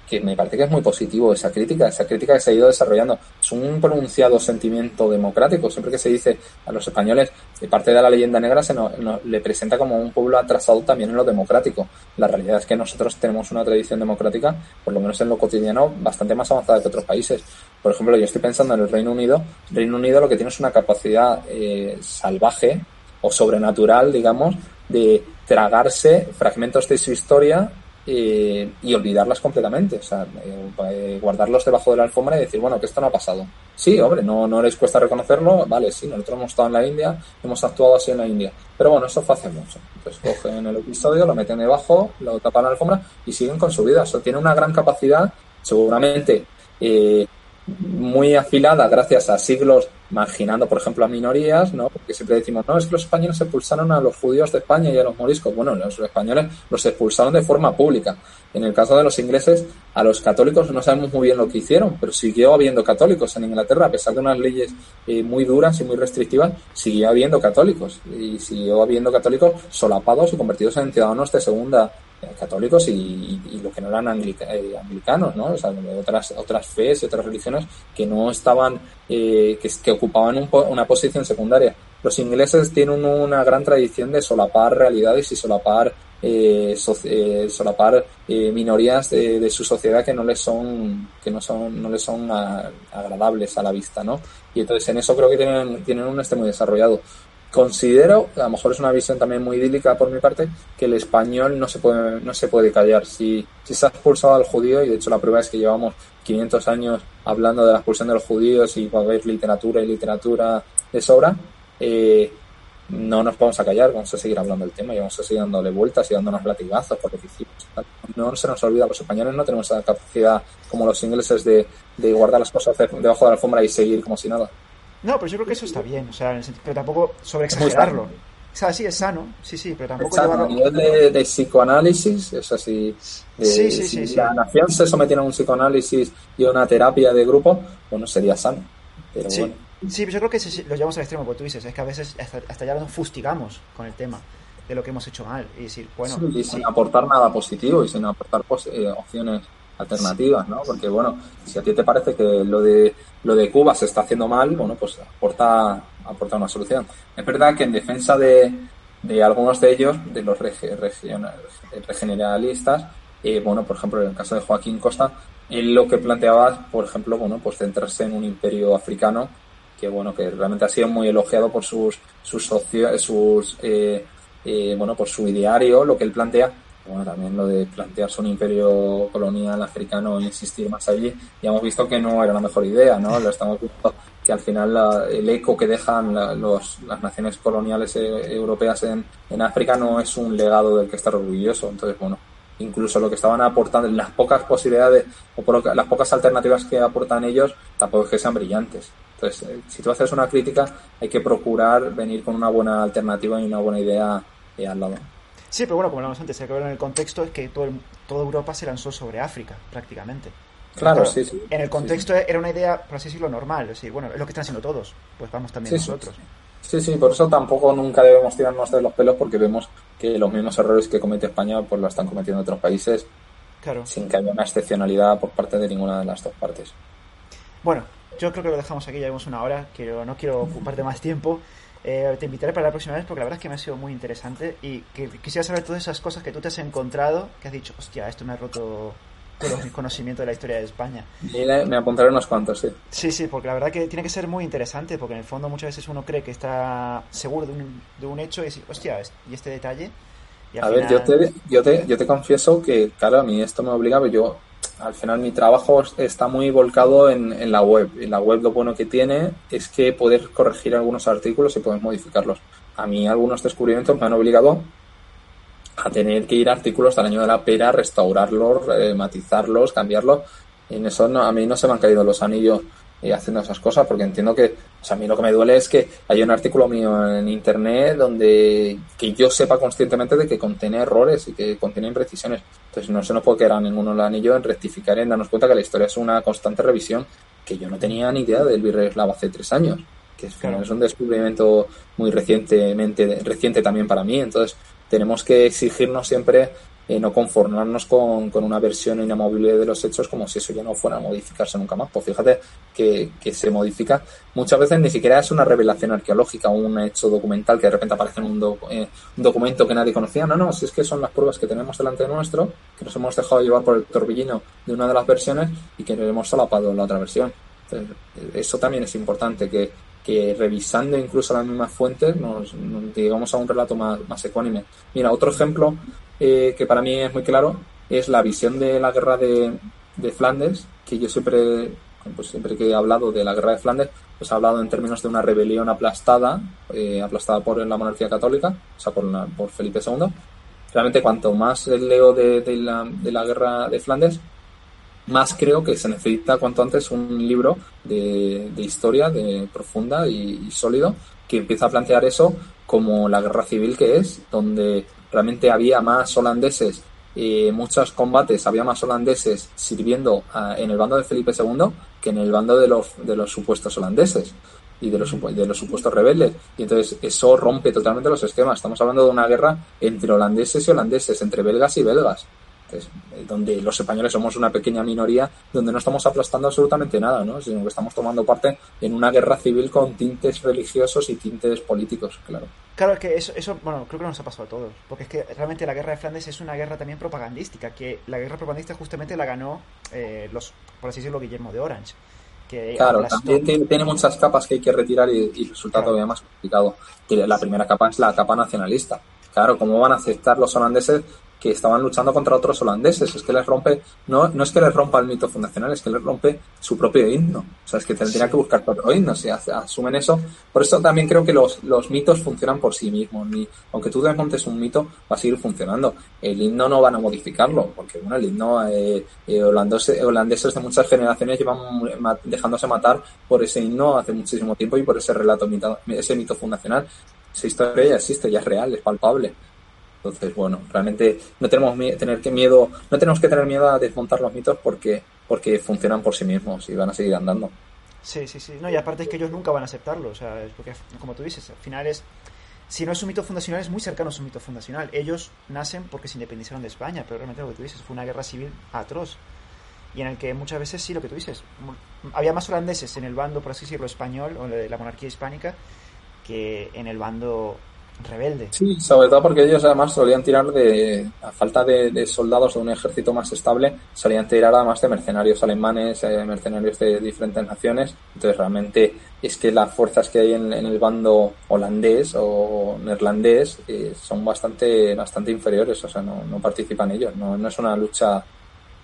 que me parece que es muy positivo esa crítica, esa crítica que se ha ido desarrollando. Es un pronunciado sentimiento democrático. Siempre que se dice a los españoles, de parte de la leyenda negra, se nos, le presenta como un pueblo atrasado también en lo democrático. La realidad es que nosotros tenemos una tradición democrática, por lo menos en lo cotidiano, bastante más avanzada que otros países. Por ejemplo, yo estoy pensando en el Reino Unido. El Reino Unido lo que tiene es una capacidad eh, salvaje o sobrenatural, digamos, de tragarse fragmentos de su historia eh, y olvidarlas completamente. O sea, eh, eh, guardarlos debajo de la alfombra y decir, bueno, que esto no ha pasado. Sí, hombre, no, no les cuesta reconocerlo. Vale, sí, nosotros hemos estado en la India, hemos actuado así en la India. Pero bueno, eso hace mucho. Entonces cogen el episodio, lo meten debajo, lo tapan la alfombra y siguen con su vida. O tiene una gran capacidad, seguramente muy afilada gracias a siglos marginando, por ejemplo, a minorías, ¿no? Porque siempre decimos, no, es que los españoles expulsaron a los judíos de España y a los moriscos. Bueno, los españoles los expulsaron de forma pública. En el caso de los ingleses, a los católicos no sabemos muy bien lo que hicieron, pero siguió habiendo católicos en Inglaterra, a pesar de unas leyes eh, muy duras y muy restrictivas, siguió habiendo católicos. Y siguió habiendo católicos solapados y convertidos en ciudadanos de segunda católicos y, y, los que no eran eh, anglicanos, ¿no? O sea, otras, otras fees y otras religiones que no estaban, eh, que, que, ocupaban una posición secundaria. Los ingleses tienen una gran tradición de solapar realidades y solapar eh, solapar minorías de, de, su sociedad que no les son que no son no les son agradables a la vista no y entonces en eso creo que tienen tienen un este muy desarrollado considero, a lo mejor es una visión también muy idílica por mi parte, que el español no se puede, no se puede callar. Si, si se ha expulsado al judío, y de hecho la prueba es que llevamos 500 años hablando de la expulsión de los judíos y va a haber literatura y literatura de sobra, eh, no nos vamos a callar, vamos a seguir hablando del tema y vamos a seguir dándole vueltas y dándonos latigazos por lo que hicimos. No se nos olvida, los españoles no tenemos esa capacidad como los ingleses de, de guardar las cosas debajo de la alfombra y seguir como si nada. No, pero yo creo que eso está bien, o sea, pero tampoco sobreexagerarlo. O sea, sí es sano, sí, sí, pero tampoco llevarlo... A nivel de, de, psicoanálisis, es así. De, sí, sí, si sí, la nación se sometiera a un psicoanálisis y a una terapia de grupo, bueno, sería sano. Pero sí. bueno. Sí, pero yo creo que si lo llevamos al extremo, como tú dices, es que a veces hasta, hasta ya nos fustigamos con el tema de lo que hemos hecho mal. Y decir, bueno. Sí, y sin aportar nada positivo y sin aportar eh, opciones alternativas, ¿no? Porque bueno, si a ti te parece que lo de lo de Cuba se está haciendo mal, bueno, pues aporta aporta una solución. Es verdad que en defensa de, de algunos de ellos, de los regeneralistas, eh, bueno, por ejemplo, en el caso de Joaquín Costa, él lo que planteaba, por ejemplo, bueno, pues centrarse en un imperio africano que bueno, que realmente ha sido muy elogiado por sus sus socios, sus eh, eh, bueno, por su ideario, lo que él plantea, bueno, también lo de plantearse un imperio colonial africano e insistir más allí, ya hemos visto que no era la mejor idea, ¿no? Lo estamos viendo que al final la, el eco que dejan los, las naciones coloniales eh, europeas en, en África no es un legado del que estar orgulloso. Entonces, bueno, incluso lo que estaban aportando, las pocas posibilidades o las pocas alternativas que aportan ellos, tampoco es que sean brillantes. Entonces, eh, si tú haces una crítica, hay que procurar venir con una buena alternativa y una buena idea eh, al lado. Sí, pero bueno, como hablamos antes, hay que ver en el contexto es que todo el, toda Europa se lanzó sobre África, prácticamente. Claro, sí, sí. En el contexto sí, era una idea, por así decirlo, normal. Es decir, bueno, es lo que están haciendo todos, pues vamos también nosotros. Sí, sí, por eso tampoco nunca debemos tirarnos de los pelos porque vemos que los mismos errores que comete España pues lo están cometiendo otros países Claro. sin que haya una excepcionalidad por parte de ninguna de las dos partes. Bueno, yo creo que lo dejamos aquí, ya vemos una hora, quiero, no quiero ocuparte más tiempo. Eh, te invitaré para la próxima vez porque la verdad es que me ha sido muy interesante y que quisiera saber todas esas cosas que tú te has encontrado, que has dicho, hostia, esto me ha roto todos mis conocimientos de la historia de España. Y me apuntaré unos cuantos, sí. Sí, sí, porque la verdad que tiene que ser muy interesante porque en el fondo muchas veces uno cree que está seguro de un, de un hecho y decir, hostia, y este detalle. Y al A ver, yo te, yo, te, yo te confieso que, claro, a mí esto me obliga, pero yo, al final mi trabajo está muy volcado en, en la web. Y la web lo bueno que tiene es que poder corregir algunos artículos y poder modificarlos. A mí algunos descubrimientos me han obligado a tener que ir a artículos del año de la pera, restaurarlos, eh, matizarlos, cambiarlos. En eso no, a mí no se me han caído los anillos eh, haciendo esas cosas porque entiendo que, o sea, a mí lo que me duele es que hay un artículo mío en internet donde que yo sepa conscientemente de que contiene errores y que contiene imprecisiones. Entonces no se nos puede quedar a ninguno el anillo en rectificar, en darnos cuenta que la historia es una constante revisión que yo no tenía ni idea del virrey eslavo hace tres años que es, Claro. es un descubrimiento muy recientemente reciente también para mí entonces tenemos que exigirnos siempre eh, no conformarnos con, con una versión inamovible de los hechos como si eso ya no fuera a modificarse nunca más. Pues fíjate que, que se modifica. Muchas veces ni siquiera es una revelación arqueológica un hecho documental que de repente aparece en un, doc- eh, un documento que nadie conocía. No, no, si es que son las pruebas que tenemos delante de nuestro, que nos hemos dejado llevar por el torbellino de una de las versiones y que hemos solapado la otra versión. Eh, eso también es importante, que, que revisando incluso las mismas fuentes nos, nos llegamos a un relato más, más ecuánime. Mira, otro ejemplo eh, que para mí es muy claro es la visión de la guerra de, de Flandes, que yo siempre, pues siempre que he hablado de la guerra de Flandes, pues he hablado en términos de una rebelión aplastada, eh, aplastada por la monarquía católica, o sea, por, la- por Felipe II. Realmente, cuanto más leo de, de la, de la guerra de Flandes, más creo que se necesita cuanto antes un libro de, de historia de profunda y, y sólido que empieza a plantear eso como la guerra civil que es, donde realmente había más holandeses, eh, muchos combates, había más holandeses sirviendo ah, en el bando de Felipe II que en el bando de los, de los supuestos holandeses y de los, de los supuestos rebeldes. Y entonces eso rompe totalmente los esquemas. Estamos hablando de una guerra entre holandeses y holandeses, entre belgas y belgas. Donde los españoles somos una pequeña minoría, donde no estamos aplastando absolutamente nada, ¿no? sino que estamos tomando parte en una guerra civil con tintes religiosos y tintes políticos, claro. Claro, es que eso, eso, bueno, creo que nos ha pasado a todos. Porque es que realmente la guerra de Flandes es una guerra también propagandística. Que la guerra propagandística justamente la ganó eh, los, por así decirlo, Guillermo de Orange. Que Claro, también tiene, tiene muchas capas que hay que retirar y, y resulta Claro. todavía más complicado. La primera capa es la capa nacionalista. Claro, ¿cómo van a aceptar los holandeses que estaban luchando contra otros holandeses. Es que les rompe, no, no es que les rompa el mito fundacional, es que les rompe su propio himno. O sea, es que tendría que buscar otro himno si asumen eso. Por eso también creo que los, los mitos funcionan por sí mismos. Ni, aunque tú desmontes un mito, va a seguir funcionando. El himno no van a modificarlo, porque bueno, el himno eh, eh, holandeses, holandeses de muchas generaciones llevan dejándose matar por ese himno hace muchísimo tiempo y por ese relato, ese mito fundacional. Esa historia ya existe, ya es real, es palpable. Entonces, bueno, realmente no tenemos tener que miedo, no tenemos que tener miedo a desmontar los mitos porque, porque funcionan por sí mismos y van a seguir andando. Sí, sí, sí. No, y aparte es que ellos nunca van a aceptarlo. O sea, es porque, como tú dices, al final es. Si no es un mito fundacional, es muy cercano a su mito fundacional. Ellos nacen porque se independizaron de España, pero realmente lo que tú dices fue una guerra civil atroz. Y en el que muchas veces sí, lo que tú dices, había más holandeses en el bando, por así decirlo, español o de la monarquía hispánica que en el bando Sí, sobre todo porque ellos además solían tirar de, a falta de, soldados de un ejército más estable, solían tirar además de mercenarios alemanes, eh, mercenarios de diferentes naciones. Entonces realmente es que las fuerzas que hay en, el bando holandés o neerlandés eh, son bastante, bastante inferiores, o sea, no, no participan ellos, no, no es una lucha,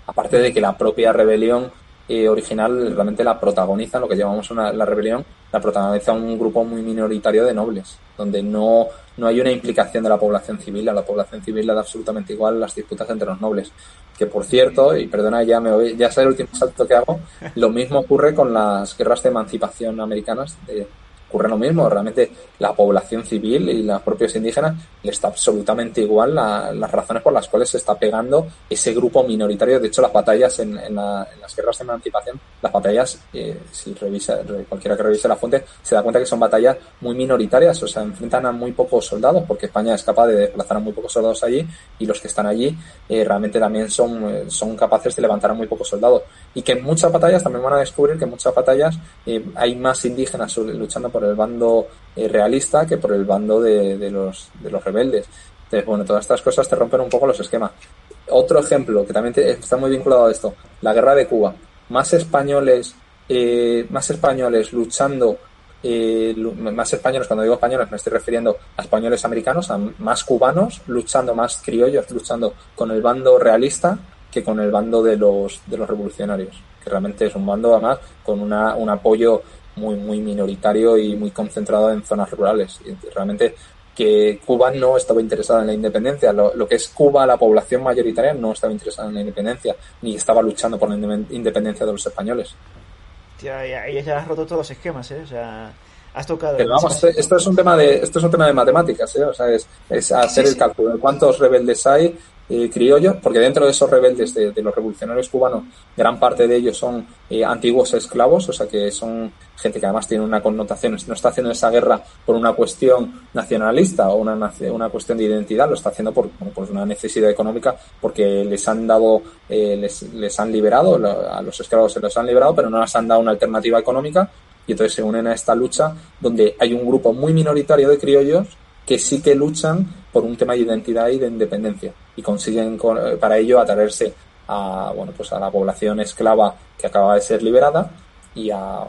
aparte de que la propia rebelión eh, original realmente la protagoniza, lo que llamamos una, la rebelión, la protagoniza un grupo muy minoritario de nobles, donde no, no hay una implicación de la población civil, a la población civil le da absolutamente igual las disputas entre los nobles. Que por cierto, y perdona, ya me ya es el último salto que hago, lo mismo ocurre con las guerras de emancipación americanas de, ocurre lo mismo. Realmente la población civil y los propios indígenas le está absolutamente igual las razones por las cuales se está pegando ese grupo minoritario. De hecho, las batallas en, las guerras de emancipación, las batallas, eh, si revisa, cualquiera que revise la fuente, se da cuenta que son batallas muy minoritarias, o sea, enfrentan a muy pocos soldados, porque España es capaz de desplazar a muy pocos soldados allí y los que están allí eh, realmente también son, eh, son capaces de levantar a muy pocos soldados. Y que en muchas batallas también van a descubrir que en muchas batallas hay más indígenas luchando por el bando eh, realista que por el bando de, los, de los rebeldes. Entonces, bueno, todas estas cosas te rompen un poco los esquemas. Otro ejemplo que también está muy vinculado a esto, la guerra de Cuba. Más españoles, eh, más españoles luchando, eh, más españoles, cuando digo españoles me estoy refiriendo a españoles americanos, a más cubanos luchando, más criollos luchando con el bando realista que con el bando de los, de los revolucionarios, que realmente es un bando además con una, un apoyo muy, muy minoritario y muy concentrado en zonas rurales. Y realmente que Cuba no estaba interesada en la independencia. Lo, que es Cuba, la población mayoritaria, no estaba interesada en la independencia, ni estaba luchando por la independencia de los españoles. Tía, y ya has roto todos los esquemas, ¿eh? O sea, has tocado... Pero vamos, esto es un tema de, esto es un tema de matemáticas, ¿eh? O sea, es, es hacer el cálculo de cuántos rebeldes hay, eh, criollos, porque dentro de esos rebeldes de, los revolucionarios cubanos, gran parte de ellos son eh, antiguos esclavos, o sea que son gente que además tiene una connotación, no está haciendo esa guerra por una cuestión nacionalista o una, una cuestión de identidad, lo está haciendo por, una necesidad económica, porque les han dado, eh, les, les han liberado, a los esclavos se los han liberado, pero no les han dado una alternativa económica y entonces se unen a esta lucha donde hay un grupo muy minoritario de criollos que sí que luchan por un tema de identidad y de independencia y consiguen eh, para ello atraerse a bueno pues a la población esclava que acaba de ser liberada y a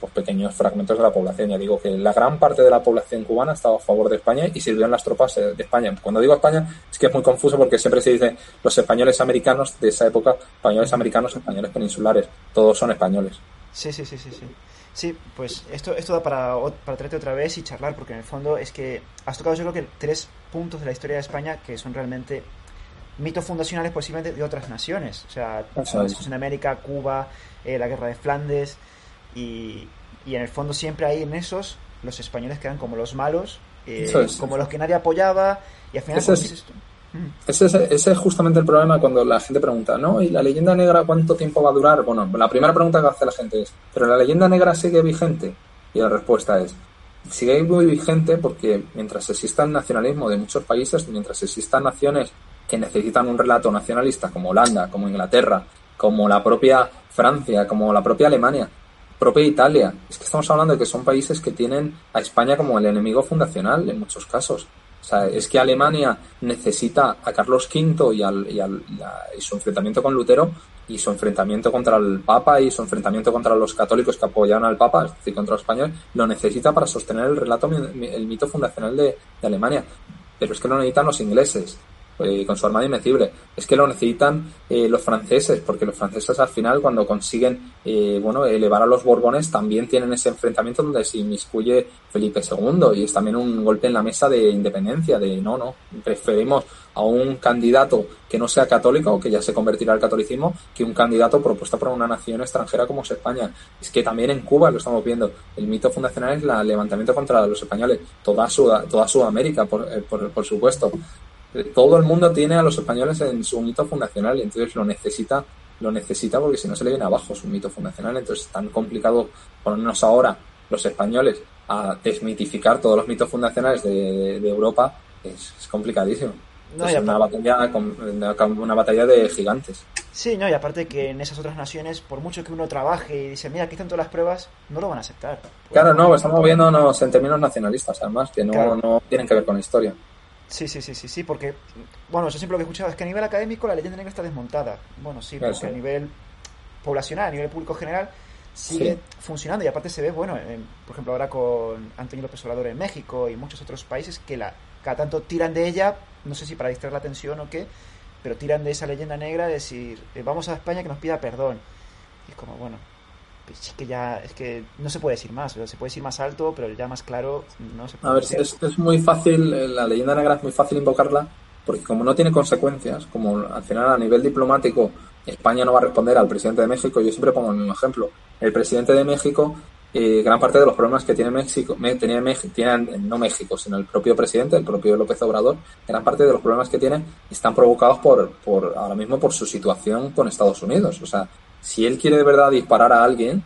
pues, pequeños fragmentos de la población. Ya digo que la gran parte de la población cubana estaba a favor de España y sirvió en las tropas eh, de España. Cuando digo España es que es muy confuso porque siempre se dice los españoles americanos de esa época, españoles americanos, españoles peninsulares, todos son españoles. Sí, sí, sí, sí, sí. Sí, pues esto, esto da para, para traerte otra vez y charlar, porque en el fondo es que has tocado yo creo que tres puntos de la historia de España que son realmente mitos fundacionales posiblemente de otras naciones. O sea, en América, Cuba, eh, la guerra de Flandes, y, y, en el fondo siempre ahí en esos los españoles quedan como los malos, eh, como los que nadie apoyaba, y al final... Ese es, justamente el problema cuando la gente pregunta, ¿no? ¿Y la leyenda negra cuánto tiempo va a durar? Bueno, la primera pregunta que hace la gente es, ¿pero la leyenda negra sigue vigente? Y la respuesta es, sigue muy vigente porque mientras exista el nacionalismo de muchos países, mientras existan naciones que necesitan un relato nacionalista como Holanda, como Inglaterra, como la propia Francia, como la propia Alemania, propia Italia. Es que estamos hablando de que son países que tienen a España como el enemigo fundacional en muchos casos. O sea, es que Alemania necesita a Carlos V y, al, y, su enfrentamiento con Lutero y su enfrentamiento contra el Papa y su enfrentamiento contra los católicos que apoyaban al Papa, es decir, contra los españoles, lo necesita para sostener el relato, el mito fundacional de, Alemania. Pero es que lo necesitan los ingleses. Eh, con su armada invencible. Es que lo necesitan eh, los franceses, porque los franceses al final cuando consiguen eh, bueno elevar a los Borbones también tienen ese enfrentamiento donde se inmiscuye Felipe II y es también un golpe en la mesa de independencia, de no, no, preferimos a un candidato que no sea católico, que ya se convertirá al catolicismo, que un candidato propuesto por una nación extranjera como es España. Es que también en Cuba lo estamos viendo. El mito fundacional es el levantamiento contra los españoles, toda, toda Sudamérica, por, por, por supuesto todo el mundo tiene a los españoles en su mito fundacional y entonces lo necesita, lo necesita porque si no se le viene abajo su mito fundacional. Entonces es tan complicado ponernos ahora los españoles a desmitificar todos los mitos fundacionales de, Europa, es, complicadísimo. es una batalla, una batalla de gigantes. Sí, no, y aparte que en esas otras naciones, por mucho que uno trabaje y dice, mira, aquí están todas las pruebas, no lo van a aceptar. Claro, no, estamos viéndonos en términos nacionalistas, además, que no, no tienen que ver con la historia. Sí, sí, sí, sí, sí, porque, bueno, yo siempre lo que he escuchado es que a nivel académico la leyenda negra está desmontada. Bueno, sí, porque a nivel poblacional, a nivel público general, sigue funcionando y aparte se ve, bueno, por ejemplo, ahora con Antonio López Obrador en México y muchos otros países que la cada tanto tiran de ella, no sé si para distraer la atención o qué, pero tiran de esa leyenda negra de decir, eh, vamos a España que nos pida perdón. Y es como, bueno, pues es que ya, es que no se puede decir más, se puede decir más alto, pero ya más claro no se puede A ver, es, es, muy fácil, eh, la leyenda negra es muy fácil invocarla, porque como no tiene consecuencias, como al final a nivel diplomático España no va a responder al presidente de México, yo siempre pongo el mismo ejemplo. El presidente de México, eh, gran parte de los problemas que tiene México, tenía México, tienen, no México, sino el propio presidente, el propio López Obrador, gran parte de los problemas que tiene están provocados por, por ahora mismo por su situación con Estados Unidos. O sea, si él quiere de verdad disparar a alguien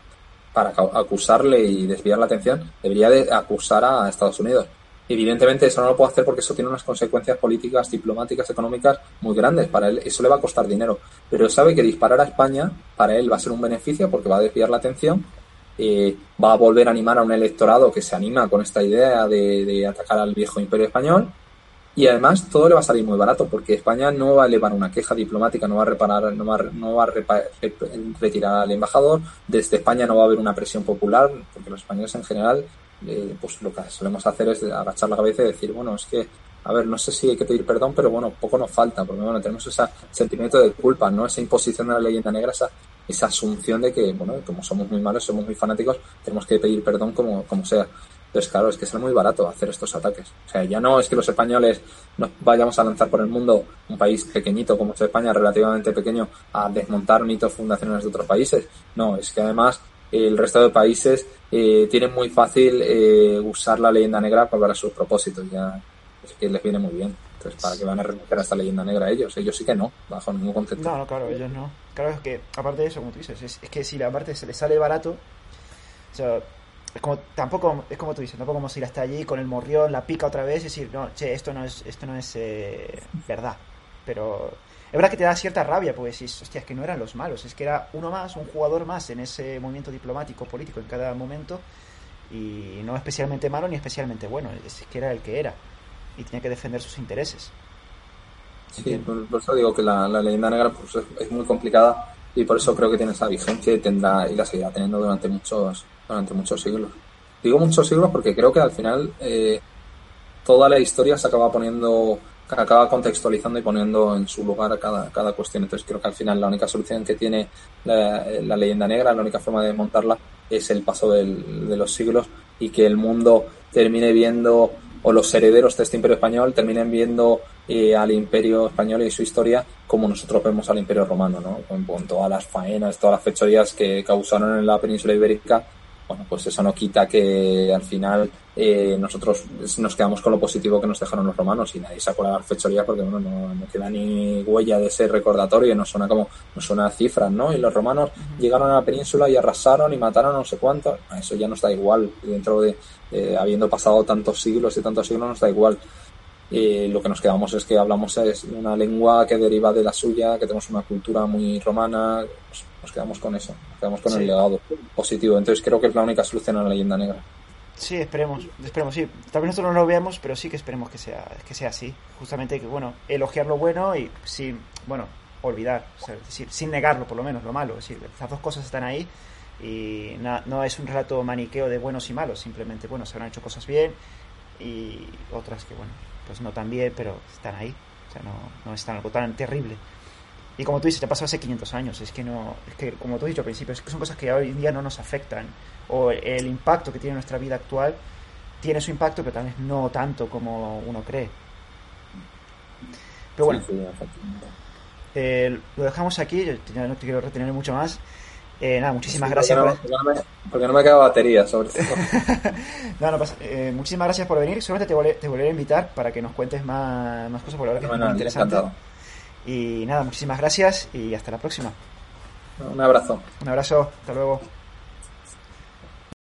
para acusarle y desviar la atención, debería de acusar a Estados Unidos. Evidentemente eso no lo puede hacer porque eso tiene unas consecuencias políticas, diplomáticas, económicas muy grandes. Para él eso le va a costar dinero. Pero sabe que disparar a España para él va a ser un beneficio porque va a desviar la atención, eh, va a volver a animar a un electorado que se anima con esta idea de atacar al viejo imperio español y además todo le va a salir muy barato porque España no va a elevar una queja diplomática, no va a reparar, no va, a retirar al embajador, desde España no va a haber una presión popular, porque los españoles en general, eh, pues lo que solemos hacer es agachar la cabeza y decir, bueno, es que, a ver, no sé si hay que pedir perdón, pero bueno, poco nos falta, porque bueno, tenemos ese sentimiento de culpa, ¿no? Esa imposición de la leyenda negra, esa, esa asunción de que, bueno, como somos muy malos, somos muy fanáticos, tenemos que pedir perdón como, como sea. Entonces, claro, es que sale muy barato hacer estos ataques. O sea, ya no es que los españoles nos vayamos a lanzar por el mundo, un país pequeñito como es España, relativamente pequeño, a desmontar mitos fundacionales de otros países. No, es que además el resto de países eh, tienen muy fácil eh, usar la leyenda negra para sus propósitos. Ya es que les viene muy bien. Entonces, ¿para qué van a renunciar esta leyenda negra ellos? Ellos sí que no, bajo ningún concepto. No, no, claro, ellos no. Claro, es que, aparte de eso, como tú dices, es, es que si la parte se les sale barato, o sea, es como tampoco es como tú dices tampoco como si ir hasta allí con el morrión la pica otra vez y decir no che esto no es esto no es eh, verdad pero es verdad que te da cierta rabia porque decís hostia es que no eran los malos es que era uno más un jugador más en ese movimiento diplomático político en cada momento y no especialmente malo ni especialmente bueno es que era el que era y tenía que defender sus intereses sí por, eso digo que la, leyenda negra pues, es muy complicada y por eso creo que tiene esa vigencia y tendrá y la seguirá teniendo durante muchos durante muchos siglos. Digo muchos siglos porque creo que al final eh, toda la historia se acaba poniendo, acaba contextualizando y poniendo en su lugar cada, cada cuestión. Entonces creo que al final la única solución que tiene la, leyenda negra, la única forma de montarla es el paso de los siglos y que el mundo termine viendo o los herederos de este imperio español terminen viendo eh, al imperio español y su historia como nosotros vemos al imperio romano, ¿no? Con, todas las faenas, todas las fechorías que causaron en la península ibérica bueno, pues eso no quita que al final eh, nosotros nos quedamos con lo positivo que nos dejaron los romanos y nadie se acuerda de las fechorías porque bueno, no, queda ni huella de ese recordatorio, no suena como, no suena cifras, ¿no? Y los romanos llegaron a la península y arrasaron y mataron no sé cuántos, eso ya nos da igual, dentro de, habiendo pasado tantos siglos y tantos siglos nos da igual. Y lo que nos quedamos es que hablamos es una lengua que deriva de la suya, que tenemos una cultura muy romana, pues, nos quedamos con eso, nos quedamos con el legado positivo. Entonces creo que es la única solución a la leyenda negra. Sí, esperemos, esperemos, sí. Tal vez nosotros no lo veamos, pero sí que esperemos que sea, que sea así. Justamente que, bueno, elogiar lo bueno y sin, bueno, olvidar, decir, sin negarlo por lo menos, lo malo. Es decir, las dos cosas están ahí y no es un relato maniqueo de buenos y malos, simplemente, bueno, se han hecho cosas bien y otras que, bueno, pues no tan bien, pero están ahí. O sea, no, no es tan algo tan terrible. Y como tú dices, ya pasó hace 500 años. Es que no, es que como tú has dicho al principio, es que son cosas que hoy en día no nos afectan. O el impacto que tiene nuestra vida actual tiene su impacto, pero tal vez no tanto como uno cree. Pero bueno, eh, lo dejamos aquí. Yo ya no te quiero retener mucho más. Eh, nada, muchísimas Sí, gracias. Porque por- no, me, porque no me queda batería, sobre todo. No, no pasa- eh, muchísimas gracias por venir. Seguramente te, volveré- te volveré a invitar para que nos cuentes más, más cosas, porque la verdad que es Bueno, muy interesante. Y nada, muchísimas gracias y hasta la próxima. Un abrazo. Un abrazo, hasta luego.